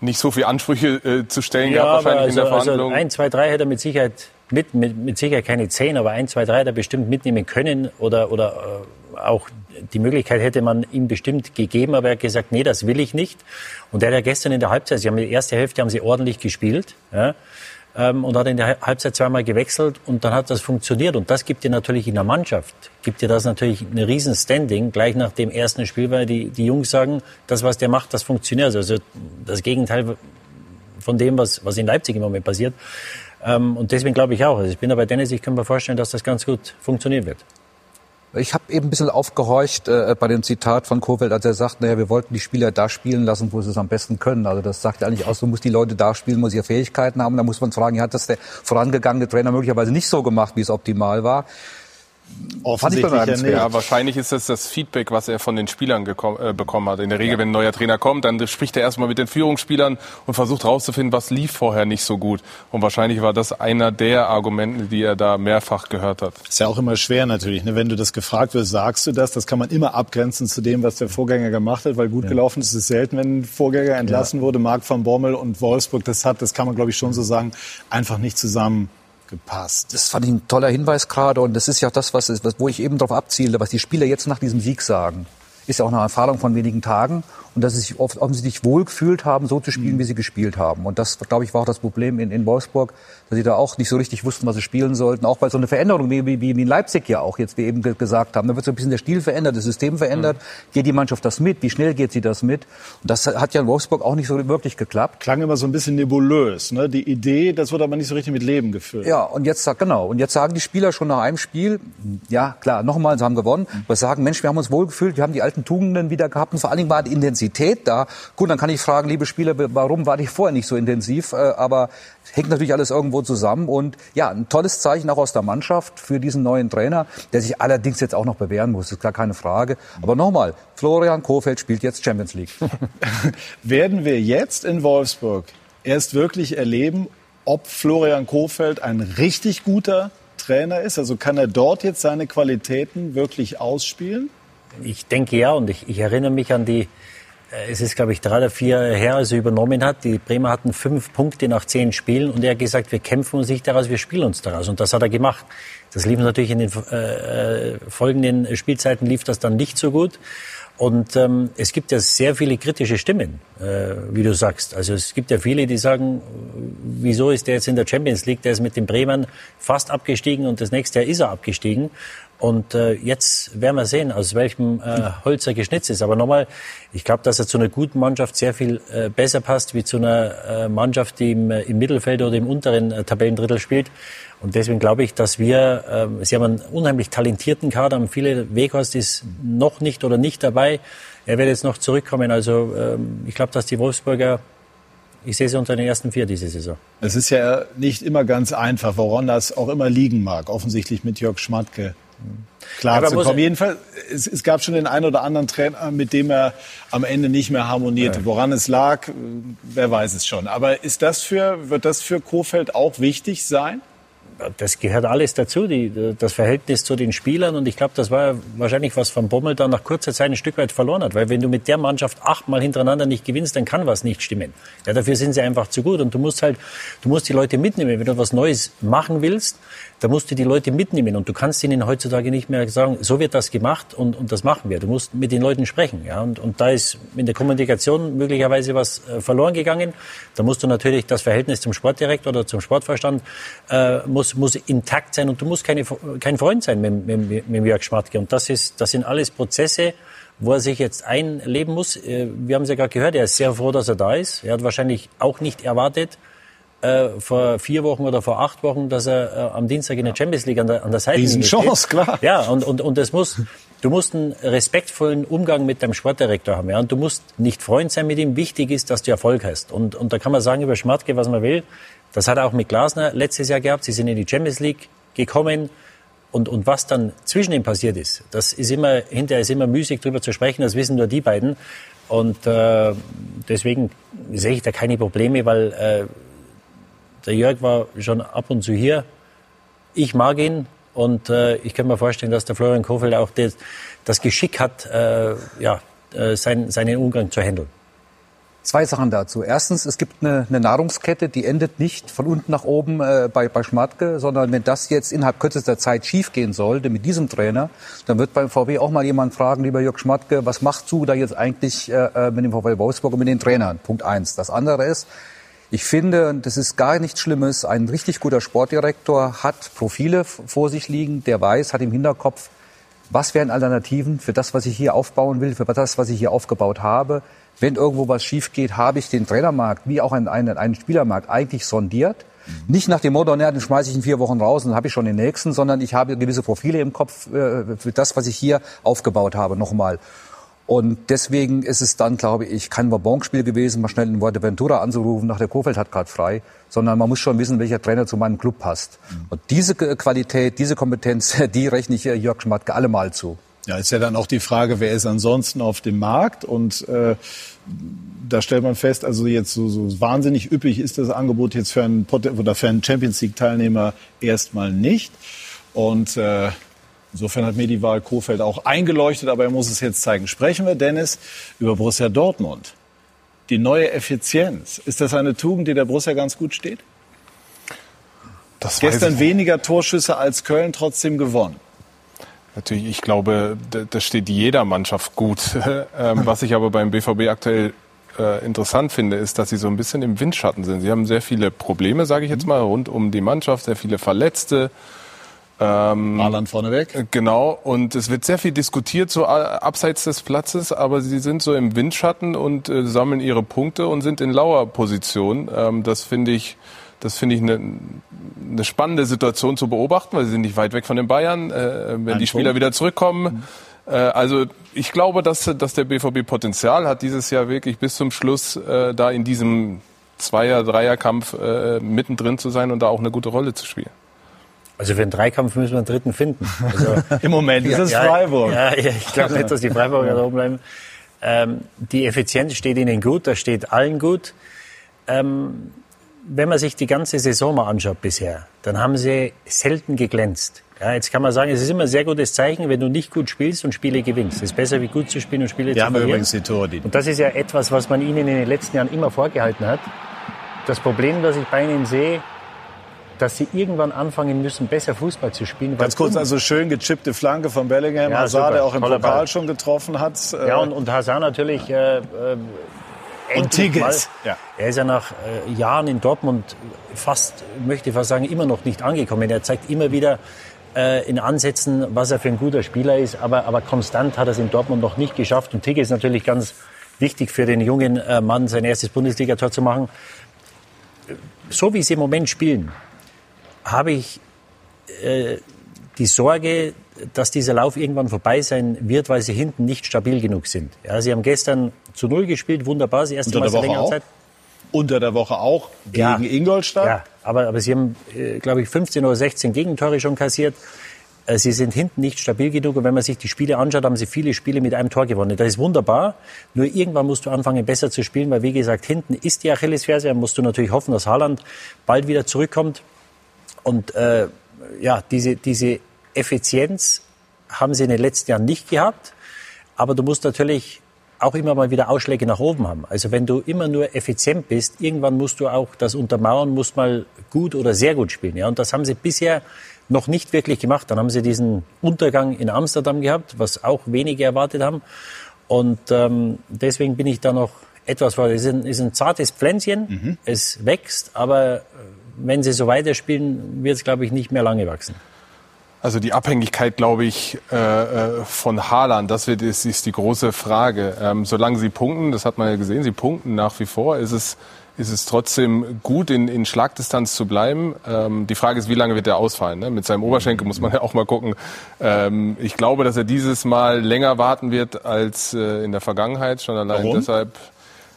nicht so viele Ansprüche äh, zu stellen
ja,
gehabt, wahrscheinlich
also,
in der also Verhandlung.
Also ein, zwei, drei hätte er mit Sicherheit mit, mit, mit Sicherheit keine zehn, aber ein, zwei, drei hätte er bestimmt mitnehmen können oder, oder äh, auch die Möglichkeit hätte man ihm bestimmt gegeben, aber er hat gesagt, nee, das will ich nicht. Und er hat ja gestern in der Halbzeit, sie haben die erste Hälfte haben sie ordentlich gespielt, ja, ähm, und hat in der Halbzeit zweimal gewechselt und dann hat das funktioniert. Und das gibt dir natürlich in der Mannschaft, gibt dir das natürlich eine riesen Standing, gleich nach dem ersten Spiel, weil die, die Jungs sagen, das, was der macht, das funktioniert. Also das Gegenteil von dem, was, was in Leipzig im Moment passiert. Ähm, und deswegen glaube ich auch, also ich bin da bei Dennis, ich kann mir vorstellen, dass das ganz gut funktionieren wird.
Ich habe eben ein bisschen aufgehorcht äh, bei dem Zitat von Kofeld, als er sagt, naja, wir wollten die Spieler da spielen lassen, wo sie es am besten können. Also das sagt ja eigentlich aus, du musst die Leute da spielen, wo sie ihre Fähigkeiten haben. Da muss man fragen, hat das der vorangegangene Trainer möglicherweise nicht so gemacht, wie es optimal war?
Offensichtlich ja, ja, wahrscheinlich ist das das Feedback, was er von den Spielern äh, bekommen hat. In der Regel, ja. wenn ein neuer Trainer kommt, dann spricht er erstmal mit den Führungsspielern und versucht herauszufinden, was lief vorher nicht so gut. Und wahrscheinlich war das einer der Argumente, die er da mehrfach gehört hat.
Ist ja auch immer schwer natürlich. Ne? Wenn du das gefragt wirst, sagst du das. Das kann man immer abgrenzen zu dem, was der Vorgänger gemacht hat, weil gut ja. gelaufen ist es selten, wenn ein Vorgänger entlassen wurde. Marc van Bommel und Wolfsburg, das hat, das kann man glaube ich schon so sagen, einfach nicht zusammen gepasst.
Das fand ich ein toller Hinweis gerade und das ist ja das, was, wo ich eben darauf abziele, was die Spieler jetzt nach diesem Sieg sagen. Ist ja auch eine Erfahrung von wenigen Tagen und dass sie sich oft offensichtlich wohlgefühlt haben, so zu spielen, mhm. wie sie gespielt haben. Und das, glaube ich, war auch das Problem in, in Wolfsburg, dass sie da auch nicht so richtig wussten, was sie spielen sollten. Auch bei so einer Veränderung, wie, wie, wie in Leipzig ja auch jetzt, wie eben gesagt haben. Da wird so ein bisschen der Stil verändert, das System verändert. Mhm. Geht die Mannschaft das mit? Wie schnell geht sie das mit? Und das hat ja in Wolfsburg auch nicht so wirklich geklappt.
Klang immer so ein bisschen nebulös. Ne? Die Idee, das wurde aber nicht so richtig mit Leben gefüllt.
Ja, und jetzt genau. Und jetzt sagen die Spieler schon nach einem Spiel, ja klar, nochmal, sie haben gewonnen. Mhm. Wir sagen, Mensch, wir haben uns wohlgefühlt, wir haben die alten Tugenden wieder gehabt und vor allen Dingen war die Intensität da. Gut, dann kann ich fragen, liebe Spieler, warum war die vorher nicht so intensiv? Äh, aber hängt natürlich alles irgendwo zusammen. Und ja, ein tolles Zeichen auch aus der Mannschaft für diesen neuen Trainer, der sich allerdings jetzt auch noch bewähren muss, ist gar keine Frage. Aber nochmal, Florian Kofeld spielt jetzt Champions League.
Werden wir jetzt in Wolfsburg erst wirklich erleben, ob Florian Kofeld ein richtig guter Trainer ist? Also kann er dort jetzt seine Qualitäten wirklich ausspielen?
Ich denke ja und ich, ich erinnere mich an die es ist, glaube ich, drei oder vier her, als er übernommen hat. Die Bremer hatten fünf Punkte nach zehn Spielen und er hat gesagt, wir kämpfen uns nicht daraus, wir spielen uns daraus. Und das hat er gemacht. Das lief natürlich in den äh, folgenden Spielzeiten lief das dann nicht so gut. Und ähm, es gibt ja sehr viele kritische Stimmen, äh, wie du sagst. Also es gibt ja viele, die sagen, wieso ist der jetzt in der Champions League? Der ist mit den Bremern fast abgestiegen und das nächste Jahr ist er abgestiegen. Und äh, jetzt werden wir sehen, aus welchem äh, Holz er geschnitzt ist. Aber nochmal, ich glaube, dass er zu einer guten Mannschaft sehr viel äh, besser passt wie zu einer äh, Mannschaft, die im, äh, im Mittelfeld oder im unteren äh, Tabellendrittel spielt. Und deswegen glaube ich, dass wir, äh, Sie haben einen unheimlich talentierten Kader, haben viele, Weghorst ist noch nicht oder nicht dabei. Er wird jetzt noch zurückkommen. Also äh, ich glaube, dass die Wolfsburger ich sehe sie unter den ersten vier diese Saison.
Es ist ja nicht immer ganz einfach, woran das auch immer liegen mag. Offensichtlich mit Jörg Schmatke klar zu kommen. Jedenfalls, es, es, gab schon den einen oder anderen Trainer, mit dem er am Ende nicht mehr harmonierte. Woran es lag, wer weiß es schon. Aber ist das für, wird das für Kofeld auch wichtig sein?
das gehört alles dazu, die, das Verhältnis zu den Spielern. Und ich glaube, das war wahrscheinlich, was Van Bommel dann nach kurzer Zeit ein Stück weit verloren hat. Weil wenn du mit der Mannschaft achtmal hintereinander nicht gewinnst, dann kann was nicht stimmen. Ja, dafür sind sie einfach zu gut. Und du musst halt, du musst die Leute mitnehmen. Wenn du was Neues machen willst, dann musst du die Leute mitnehmen. Und du kannst ihnen heutzutage nicht mehr sagen, so wird das gemacht und, und das machen wir. Du musst mit den Leuten sprechen. Ja, und, und da ist in der Kommunikation möglicherweise was äh, verloren gegangen. Da musst du natürlich das Verhältnis zum Sportdirektor oder zum Sportverstand äh, muss muss, intakt sein und du musst keine, kein Freund sein mit, mit, mit Jörg Schmatke. Und das, ist, das sind alles Prozesse, wo er sich jetzt einleben muss. Äh, wir haben es ja gerade gehört, er ist sehr froh, dass er da ist. Er hat wahrscheinlich auch nicht erwartet, äh, vor vier Wochen oder vor acht Wochen, dass er äh, am Dienstag in der Champions League an der, an der Seite
Riesenchance, klar.
Ja, und, und, und das muss, du musst einen respektvollen Umgang mit deinem Sportdirektor haben. Ja? Und du musst nicht Freund sein mit ihm. Wichtig ist, dass du Erfolg hast. Und, und da kann man sagen über Schmatke, was man will. Das hat er auch mit Glasner letztes Jahr gehabt. Sie sind in die Champions League gekommen. Und, und was dann zwischen ihnen passiert ist, das ist immer, hinterher ist immer müßig drüber zu sprechen, das wissen nur die beiden. Und äh, deswegen sehe ich da keine Probleme, weil äh, der Jörg war schon ab und zu hier. Ich mag ihn und äh, ich kann mir vorstellen, dass der Florian Kofeld auch das, das Geschick hat, äh, ja, äh, sein, seinen Umgang zu handeln.
Zwei Sachen dazu. Erstens, es gibt eine, eine Nahrungskette, die endet nicht von unten nach oben äh, bei, bei Schmatke, sondern wenn das jetzt innerhalb kürzester Zeit schiefgehen sollte mit diesem Trainer, dann wird beim VW auch mal jemand fragen, lieber Jörg Schmatke, was machst du da jetzt eigentlich äh, äh mit dem VW Wolfsburg und mit den Trainern? Punkt eins. Das andere ist, ich finde, und das ist gar nichts Schlimmes, ein richtig guter Sportdirektor hat Profile vor sich liegen, der weiß, hat im Hinterkopf, was wären Alternativen für das, was ich hier aufbauen will, für das, was ich hier aufgebaut habe. Wenn irgendwo was schief geht, habe ich den Trainermarkt wie auch einen, einen, einen Spielermarkt eigentlich sondiert. Mhm. Nicht nach dem Motto, naja, den schmeiße ich in vier Wochen raus und dann habe ich schon den nächsten, sondern ich habe gewisse Profile im Kopf äh, für das, was ich hier aufgebaut habe, nochmal. Und deswegen ist es dann, glaube ich, kein Wabonspiel gewesen, mal schnell in Ventura anzurufen, nach der Kofeld hat gerade frei, sondern man muss schon wissen, welcher Trainer zu meinem Club passt. Mhm. Und diese Qualität, diese Kompetenz, die rechne ich Jörg Schmatke allemal zu.
Ja, ist ja dann auch die Frage, wer ist ansonsten auf dem Markt und äh, da stellt man fest, also jetzt so, so wahnsinnig üppig ist das Angebot jetzt für einen, oder für einen Champions League Teilnehmer erstmal nicht. Und äh, insofern hat mir die Wahl Kofeld auch eingeleuchtet, aber er muss es jetzt zeigen. Sprechen wir, Dennis, über Borussia Dortmund. Die neue Effizienz. Ist das eine Tugend, die der Borussia ganz gut steht? Das Gestern weniger Torschüsse als Köln, trotzdem gewonnen.
Natürlich, ich glaube, das steht jeder Mannschaft gut. Ähm, was ich aber beim BVB aktuell äh, interessant finde, ist, dass sie so ein bisschen im Windschatten sind. Sie haben sehr viele Probleme, sage ich jetzt mal, rund um die Mannschaft, sehr viele Verletzte.
Ähm, Marland vorneweg.
Äh, genau, und es wird sehr viel diskutiert, so abseits des Platzes, aber sie sind so im Windschatten und äh, sammeln ihre Punkte und sind in lauer Position. Ähm, das finde ich das finde ich eine, eine spannende Situation zu beobachten, weil sie sind nicht weit weg von den Bayern. Äh, wenn Ein die Spieler Punkt. wieder zurückkommen. Mhm. Äh, also ich glaube, dass, dass der BVB Potenzial hat, dieses Jahr wirklich bis zum Schluss äh, da in diesem Zweier-, Dreierkampf äh, mittendrin zu sein und da auch eine gute Rolle zu spielen.
Also für den Dreikampf müssen wir einen dritten finden. Also,
Im Moment ist es Freiburg.
Ja, ja, ich glaube nicht, dass die Freiburger da oben bleiben. Ähm, die Effizienz steht ihnen gut, das steht allen gut. Ähm, wenn man sich die ganze Saison mal anschaut bisher, dann haben sie selten geglänzt. Ja, jetzt kann man sagen, es ist immer ein sehr gutes Zeichen, wenn du nicht gut spielst und Spiele gewinnst. Es ist besser, wie gut zu spielen und Spiele
Wir
zu
haben
verlieren.
übrigens die Tore, die
und das ist ja etwas, was man ihnen in den letzten Jahren immer vorgehalten hat. Das Problem, das ich bei ihnen sehe, dass sie irgendwann anfangen müssen, besser Fußball zu spielen.
Ganz kurz, also schön gechippte Flanke von Bellingham, ja, Hazard, der auch im Pokal Ball. schon getroffen hat.
Ja, und, und Hazard natürlich äh, äh,
und Tigges.
Ja. Er ist ja nach äh, Jahren in Dortmund fast, möchte ich fast sagen, immer noch nicht angekommen. Er zeigt immer wieder äh, in Ansätzen, was er für ein guter Spieler ist, aber, aber konstant hat er es in Dortmund noch nicht geschafft. Und Tigges ist natürlich ganz wichtig für den jungen äh, Mann, sein erstes Bundesligator zu machen. So wie sie im Moment spielen, habe ich äh, die Sorge, dass dieser Lauf irgendwann vorbei sein wird, weil sie hinten nicht stabil genug sind. Ja, sie haben gestern zu Null gespielt, wunderbar, das erste
Mal seit längerer Zeit. Unter der Woche auch gegen ja, Ingolstadt. Ja,
aber, aber sie haben, äh, glaube ich, 15 oder 16 Gegentore schon kassiert. Äh, sie sind hinten nicht stabil genug und wenn man sich die Spiele anschaut, haben sie viele Spiele mit einem Tor gewonnen. Das ist wunderbar. Nur irgendwann musst du anfangen, besser zu spielen, weil wie gesagt, hinten ist die Achillesferse. Da musst du natürlich hoffen, dass Haaland bald wieder zurückkommt. Und äh, ja, diese, diese Effizienz haben sie in den letzten Jahren nicht gehabt. Aber du musst natürlich auch immer mal wieder Ausschläge nach oben haben. Also wenn du immer nur effizient bist, irgendwann musst du auch das untermauern, musst mal gut oder sehr gut spielen. Ja, und das haben sie bisher noch nicht wirklich gemacht. Dann haben sie diesen Untergang in Amsterdam gehabt, was auch wenige erwartet haben. Und ähm, deswegen bin ich da noch etwas vor. Es ist ein, ist ein zartes Pflänzchen, mhm. es wächst, aber wenn sie so weiterspielen, wird es, glaube ich, nicht mehr lange wachsen.
Also die Abhängigkeit, glaube ich, äh, äh, von Haaland, das wird, ist, ist die große Frage. Ähm, solange sie punkten, das hat man ja gesehen, sie punkten nach wie vor, ist es, ist es trotzdem gut, in, in Schlagdistanz zu bleiben. Ähm, die Frage ist, wie lange wird er ausfallen? Ne? Mit seinem Oberschenkel muss man ja auch mal gucken. Ähm, ich glaube, dass er dieses Mal länger warten wird als äh, in der Vergangenheit, schon allein
Warum?
deshalb.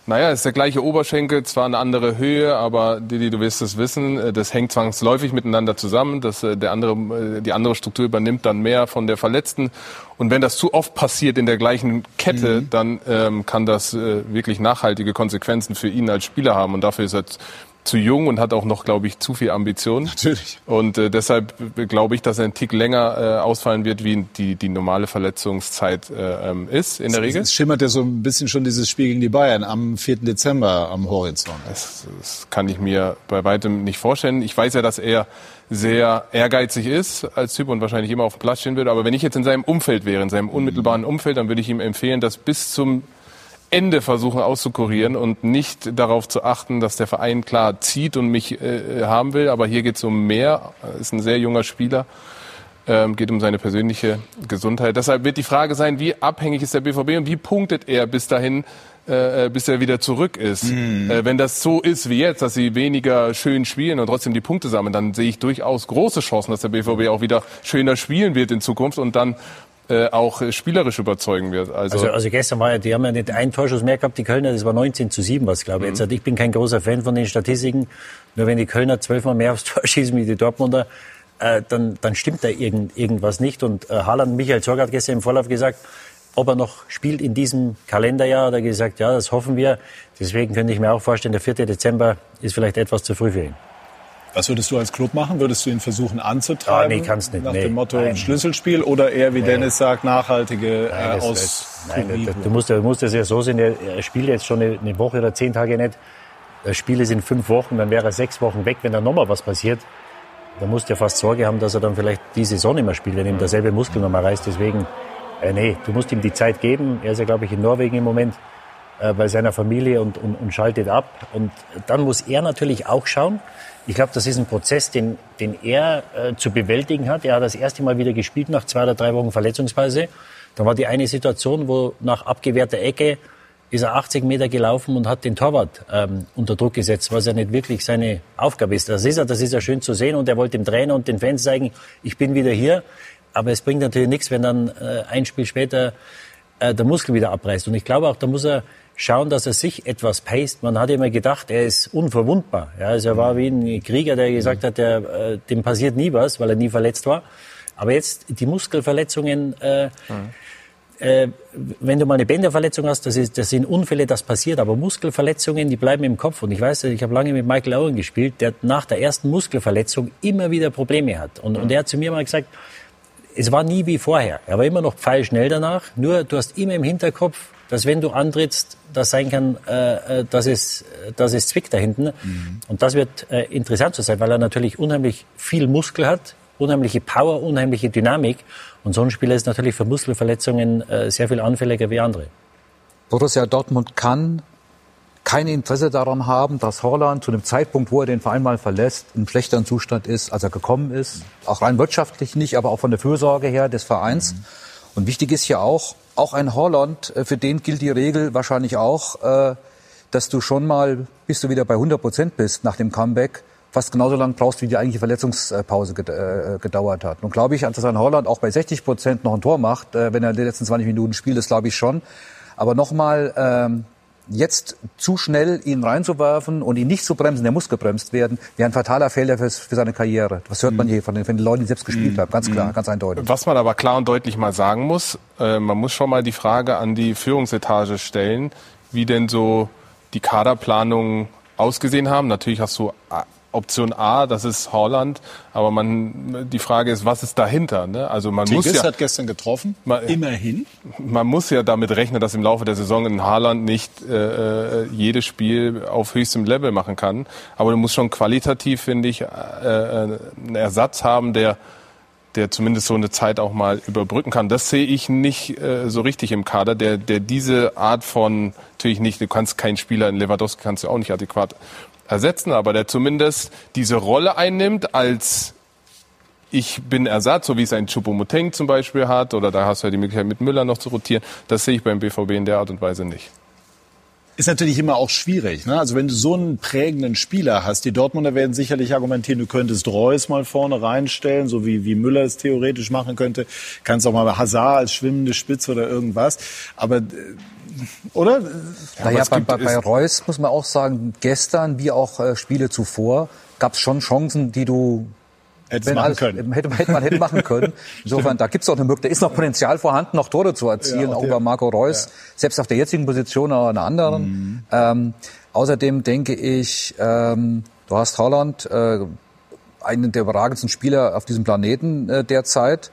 Naja, es ist der gleiche Oberschenkel, zwar eine andere Höhe, aber Didi, du wirst es wissen, äh, das hängt zwangsläufig miteinander zusammen. Das, äh, der andere, äh, die andere Struktur übernimmt dann mehr von der Verletzten. Und wenn das zu oft passiert in der gleichen Kette,
Mhm.
dann ähm, kann das äh, wirklich nachhaltige Konsequenzen für ihn als Spieler haben. Und dafür ist er zu jung und hat auch noch, glaube ich, zu viel Ambition.
Natürlich.
Und äh, deshalb äh, glaube ich, dass er einen Tick länger äh, ausfallen wird, wie die, die normale Verletzungszeit äh, ähm, ist in der Regel.
Es schimmert ja so ein bisschen schon dieses Spiel gegen die Bayern am 4. Dezember am Horizont.
Das, das kann ich mir bei weitem nicht vorstellen. Ich weiß ja, dass er sehr ehrgeizig ist als Typ und wahrscheinlich immer auf dem Platz stehen würde. Aber wenn ich jetzt in seinem Umfeld wäre, in seinem unmittelbaren Umfeld, dann würde ich ihm empfehlen, das bis zum Ende versuchen auszukurieren und nicht darauf zu achten, dass der Verein klar zieht und mich äh, haben will. Aber hier geht es um mehr. Er ist ein sehr junger Spieler. Ähm, geht um seine persönliche Gesundheit. Deshalb wird die Frage sein, wie abhängig ist der BVB und wie punktet er bis dahin, äh, bis er wieder zurück ist. Äh, wenn das so ist wie jetzt, dass sie weniger schön spielen und trotzdem die Punkte sammeln, dann sehe ich durchaus große Chancen, dass der BVB auch wieder schöner spielen wird in Zukunft und dann äh, auch äh, spielerisch überzeugen wird. Also,
Also, also gestern war ja, die haben ja nicht einen Torschuss mehr gehabt, die Kölner, das war 19 zu 7, was glaube ich. Jetzt, ich bin kein großer Fan von den Statistiken, nur wenn die Kölner zwölfmal mehr aufs Tor schießen wie die Dortmunder, äh, dann, dann stimmt da irgend, irgendwas nicht. Und äh, Haaland, Michael Zorg hat gestern im Vorlauf gesagt, ob er noch spielt in diesem Kalenderjahr, hat er gesagt, ja, das hoffen wir. Deswegen könnte ich mir auch vorstellen, der 4. Dezember ist vielleicht etwas zu früh für ihn.
Was würdest du als Club machen? Würdest du ihn versuchen anzutreiben?
Ah, nee, kannst nicht,
Nach
nee,
dem Motto
nein.
Schlüsselspiel oder eher, wie
Nee.
Dennis sagt, nachhaltige
Nein,
äh, aus.
Nein, das- du musst, du musst das ja so sehen, er er spielt jetzt schon eine, eine Woche oder zehn Tage nicht. Das Spiel ist in fünf Wochen, dann wäre er sechs Wochen weg, wenn da nochmal was passiert. Da musst du ja fast Sorge haben, dass er dann vielleicht die Saison nicht mehr spielt, wenn ihm derselbe Muskel nochmal reißt. Deswegen, äh, nee, du musst ihm die Zeit geben. Er ist ja, glaube ich, in Norwegen im Moment äh, bei seiner Familie und, und, und schaltet ab. Und dann muss er natürlich auch schauen. Ich glaube, das ist ein Prozess, den, den er äh, zu bewältigen hat. Er hat das erste Mal wieder gespielt nach zwei oder drei Wochen Verletzungspause. Dann war die eine Situation, wo nach abgewehrter Ecke ist er 80 Meter gelaufen und hat den Torwart ähm, unter Druck gesetzt, was ja nicht wirklich seine Aufgabe ist. Das ist ja, das ist ja schön zu sehen und er wollte dem Trainer und den Fans zeigen, ich bin wieder hier. Aber es bringt natürlich nichts, wenn dann äh, ein Spiel später äh, der Muskel wieder abreißt. Und ich glaube auch, da muss er schauen, dass er sich etwas paced. Man hat immer gedacht, er ist unverwundbar. Ja, also er war wie ein Krieger, der gesagt hat, der, äh, dem passiert nie was, weil er nie verletzt war. Aber jetzt die Muskelverletzungen, äh, äh, wenn du mal eine Bänderverletzung hast, das, ist, das sind Unfälle, das passiert. Aber Muskelverletzungen, die bleiben im Kopf. Und ich weiß, ich habe lange mit Michael Owen gespielt, der nach der ersten Muskelverletzung immer wieder Probleme hat. Und, und er hat zu mir mal gesagt, es war nie wie vorher. Er war immer noch pfeilschnell danach. Nur du hast immer im Hinterkopf, dass wenn du antrittst, das sein kann, äh, äh, dass, es, dass es zwickt da hinten. Und das wird äh, interessant zu sein, weil er natürlich unheimlich viel Muskel hat, unheimliche Power, unheimliche Dynamik. Und so ein Spieler ist natürlich für Muskelverletzungen äh, sehr viel anfälliger wie andere.
Borussia Dortmund kann kein Interesse daran haben, dass Holland zu einem Zeitpunkt, wo er den Verein mal verlässt, im schlechteren Zustand ist, als er gekommen ist. Auch rein wirtschaftlich nicht, aber auch von der Fürsorge her des Vereins. Und wichtig ist ja auch, auch ein Holland, äh, für den gilt die Regel wahrscheinlich auch, äh, dass du schon mal, bis du wieder bei 100 Prozent bist nach dem Comeback, fast genauso lang brauchst, wie die eigentliche Verletzungspause äh, gedauert hat. Nun glaube ich, dass ein Holland auch bei 60 Prozent noch ein Tor macht, wenn er die letzten 20 Minuten spielt, das glaube ich schon. Aber nochmal, ähm, jetzt zu schnell ihn reinzuwerfen und ihn nicht zu bremsen, der muss gebremst werden, wäre ein fataler Fehler für, für seine Karriere. Das hört man hier von den, von den Leuten, die selbst gespielt haben. Ganz klar, ganz eindeutig.
Was man aber klar und deutlich mal sagen muss, äh, man muss schon mal die Frage an die Führungsetage stellen, wie denn so die Kaderplanungen ausgesehen haben. Natürlich hast du A- Option A, das ist Holland, aber man, die Frage ist, was ist dahinter? Ne? Also man muss
Tigges
ja,
hat gestern getroffen,
Man-
immerhin.
man muss ja damit rechnen, dass im Laufe der Saison in Haaland nicht äh, äh, jedes Spiel auf höchstem Level machen kann. Aber du musst schon qualitativ, finde ich, äh, äh, einen Ersatz haben, der der zumindest so eine Zeit auch mal überbrücken kann. Das sehe ich nicht äh, so richtig im Kader, der, der diese Art von, natürlich nicht, du kannst keinen Spieler in Lewandowski kannst du auch nicht adäquat ersetzen, aber der zumindest diese Rolle einnimmt als ich bin Ersatz, so wie es ein Choupo-Moteng zum Beispiel hat, oder da hast du ja die Möglichkeit mit Müller noch zu rotieren. Das sehe ich beim BVB in der Art und Weise nicht
ist natürlich immer auch schwierig. Ne? Also wenn du so einen prägenden Spieler hast, die Dortmunder werden sicherlich argumentieren, du könntest Reus mal vorne reinstellen, so wie, wie Müller es theoretisch machen könnte. Kannst auch mal Hazard als schwimmende Spitze oder irgendwas. Aber äh, oder?
Ja, naja, bei, bei, bei Reus muss man auch sagen, gestern wie auch äh, Spiele zuvor gab es schon Chancen, die du
Hätte machen alles, können.
Hätte, hätte man hätte machen können. Insofern, da gibt es auch eine Möglichkeit. Da ist noch Potenzial vorhanden, noch Tore zu erzielen, ja, auch, auch bei Marco Reus. Ja. Selbst auf der jetzigen Position oder einer anderen. Mhm. Ähm, außerdem denke ich, ähm, du hast Holland, äh, einen der überragendsten Spieler auf diesem Planeten äh, derzeit.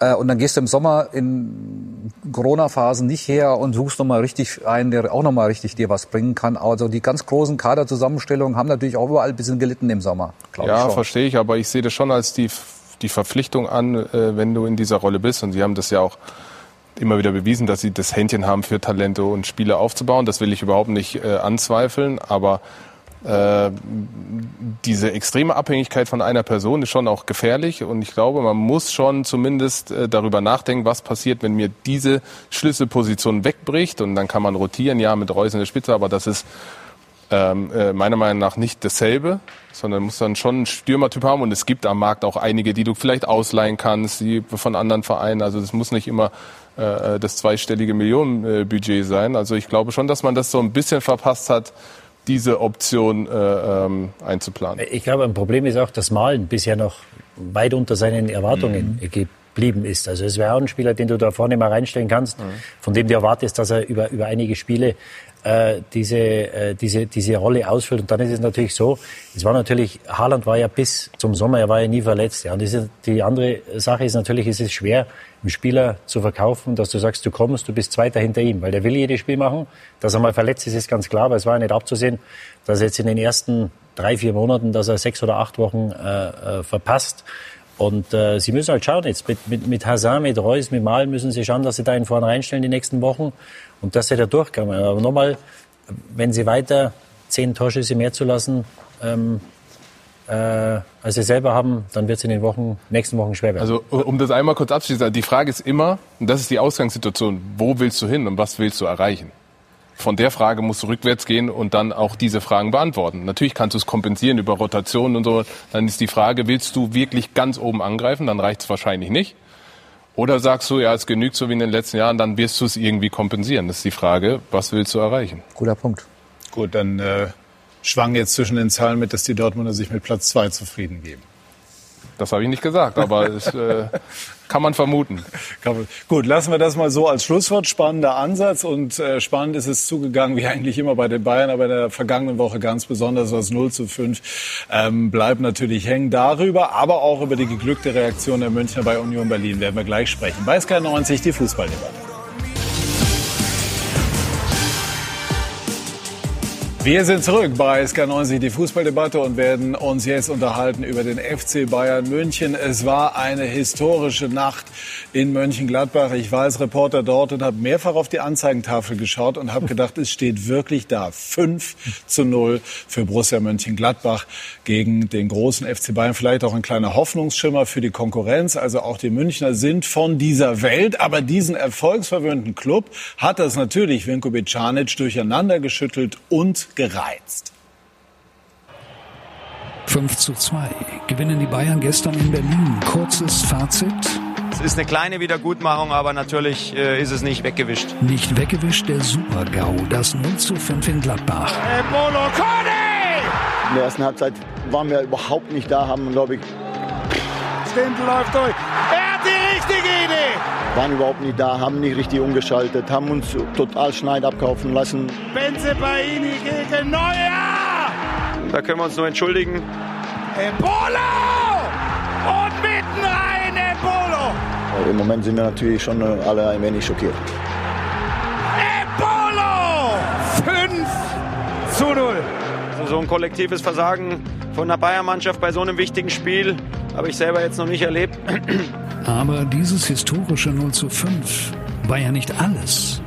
Äh, und dann gehst du im Sommer in Corona-Phasen nicht her und suchst nochmal richtig einen, der auch nochmal richtig dir was bringen kann. Also die ganz großen Kaderzusammenstellungen haben natürlich auch überall ein bisschen gelitten im Sommer.
Ja, verstehe ich, aber ich sehe das schon als die, die Verpflichtung an, äh, wenn du in dieser Rolle bist. Und Sie haben das ja auch immer wieder bewiesen, dass Sie das Händchen haben, für Talente und Spiele aufzubauen. Das will ich überhaupt nicht äh, anzweifeln, aber äh, diese extreme Abhängigkeit von einer Person ist schon auch gefährlich und ich glaube, man muss schon zumindest äh, darüber nachdenken, was passiert, wenn mir diese Schlüsselposition wegbricht und dann kann man rotieren, ja, mit Reus in der Spitze, aber das ist ähm, äh, meiner Meinung nach nicht dasselbe, sondern muss dann schon einen Stürmertyp haben und es gibt am Markt auch einige, die du vielleicht ausleihen kannst, die von anderen Vereinen, also das muss nicht immer äh, das zweistellige Millionenbudget sein. Also ich glaube schon, dass man das so ein bisschen verpasst hat, diese Option äh, ähm, einzuplanen.
Ich glaube, ein Problem ist auch, dass Malen bisher noch weit unter seinen Erwartungen mhm. geblieben ist. Also es wäre auch ein Spieler, den du da vorne mal reinstellen kannst, mhm. von dem du erwartest, dass er über, über einige Spiele äh, diese, äh, diese, diese Rolle ausfüllt. Und dann ist es natürlich so, es war natürlich, Haaland war ja bis zum Sommer, er war ja nie verletzt. Ja. Und diese, die andere Sache ist natürlich, es ist schwer, einen Spieler zu verkaufen, dass du sagst, du kommst, du bist Zweiter hinter ihm, weil der will jedes Spiel machen. Dass er mal verletzt ist, ist ganz klar, aber es war ja nicht abzusehen, dass er jetzt in den ersten drei, vier Monaten, dass er sechs oder acht Wochen äh, äh, verpasst. Und äh, sie müssen halt schauen jetzt, mit, mit, mit Hazard, mit Reus, mit Mal müssen sie schauen, dass sie da ihn vorne reinstellen die nächsten Wochen und dass sie da durchkommen. Aber nochmal, wenn sie weiter zehn Torschüsse mehr zu lassen, ähm, äh, als sie selber haben, dann wird es in den Wochen, nächsten Wochen schwer werden.
Also um das einmal kurz abzuschließen, die Frage ist immer, und das ist die Ausgangssituation, wo willst du hin und was willst du erreichen? Von der Frage musst du rückwärts gehen und dann auch diese Fragen beantworten. Natürlich kannst du es kompensieren über Rotationen und so. Dann ist die Frage, willst du wirklich ganz oben angreifen? Dann reicht es wahrscheinlich nicht. Oder sagst du, ja, es genügt so wie in den letzten Jahren, dann wirst du es irgendwie kompensieren. Das ist die Frage, was willst du erreichen?
Guter Punkt.
Gut, dann äh, schwang jetzt zwischen den Zahlen mit, dass die Dortmunder sich mit Platz zwei zufrieden geben.
Das habe ich nicht gesagt, aber es äh, kann man vermuten.
Gut, lassen wir das mal so als Schlusswort. Spannender Ansatz und äh, spannend ist es zugegangen, wie eigentlich immer bei den Bayern, aber in der vergangenen Woche ganz besonders das 0 zu 5 ähm, bleibt natürlich hängen. Darüber, aber auch über die geglückte Reaktion der Münchner bei Union Berlin werden wir gleich sprechen. Bei SK90 die Fußballdebatte. Wir sind zurück bei SK90, die Fußballdebatte und werden uns jetzt unterhalten über den FC Bayern München. Es war eine historische Nacht in Mönchengladbach. Ich war als Reporter dort und habe mehrfach auf die Anzeigentafel geschaut und habe gedacht, es steht wirklich da. 5 zu 0 für Borussia Mönchengladbach gegen den großen FC Bayern. Vielleicht auch ein kleiner Hoffnungsschimmer für die Konkurrenz. Also auch die Münchner sind von dieser Welt. Aber diesen erfolgsverwöhnten Club hat das natürlich Vinko Bicanic durcheinander geschüttelt und gereizt.
5 zu 2 gewinnen die Bayern gestern in Berlin. Kurzes Fazit.
Es ist eine kleine Wiedergutmachung, aber natürlich äh, ist es nicht weggewischt.
Nicht weggewischt der Super-GAU, das 0 zu 5 in Gladbach.
In der ersten Halbzeit waren wir überhaupt nicht da, haben, glaube ich...
Stindl läuft durch. Er richtige Idee
waren überhaupt nicht da, haben nicht richtig umgeschaltet, haben uns total Schneid abkaufen lassen.
Benze Baini gegen Neuer!
Da können wir uns nur entschuldigen.
Embolo! Und mitten rein Embolo!
Im Moment sind wir natürlich schon alle ein wenig schockiert.
Embolo! 5 zu 0.
So ein kollektives Versagen von der Bayern-Mannschaft bei so einem wichtigen Spiel habe ich selber jetzt noch nicht erlebt.
Aber dieses historische 0 zu 5 war ja nicht alles.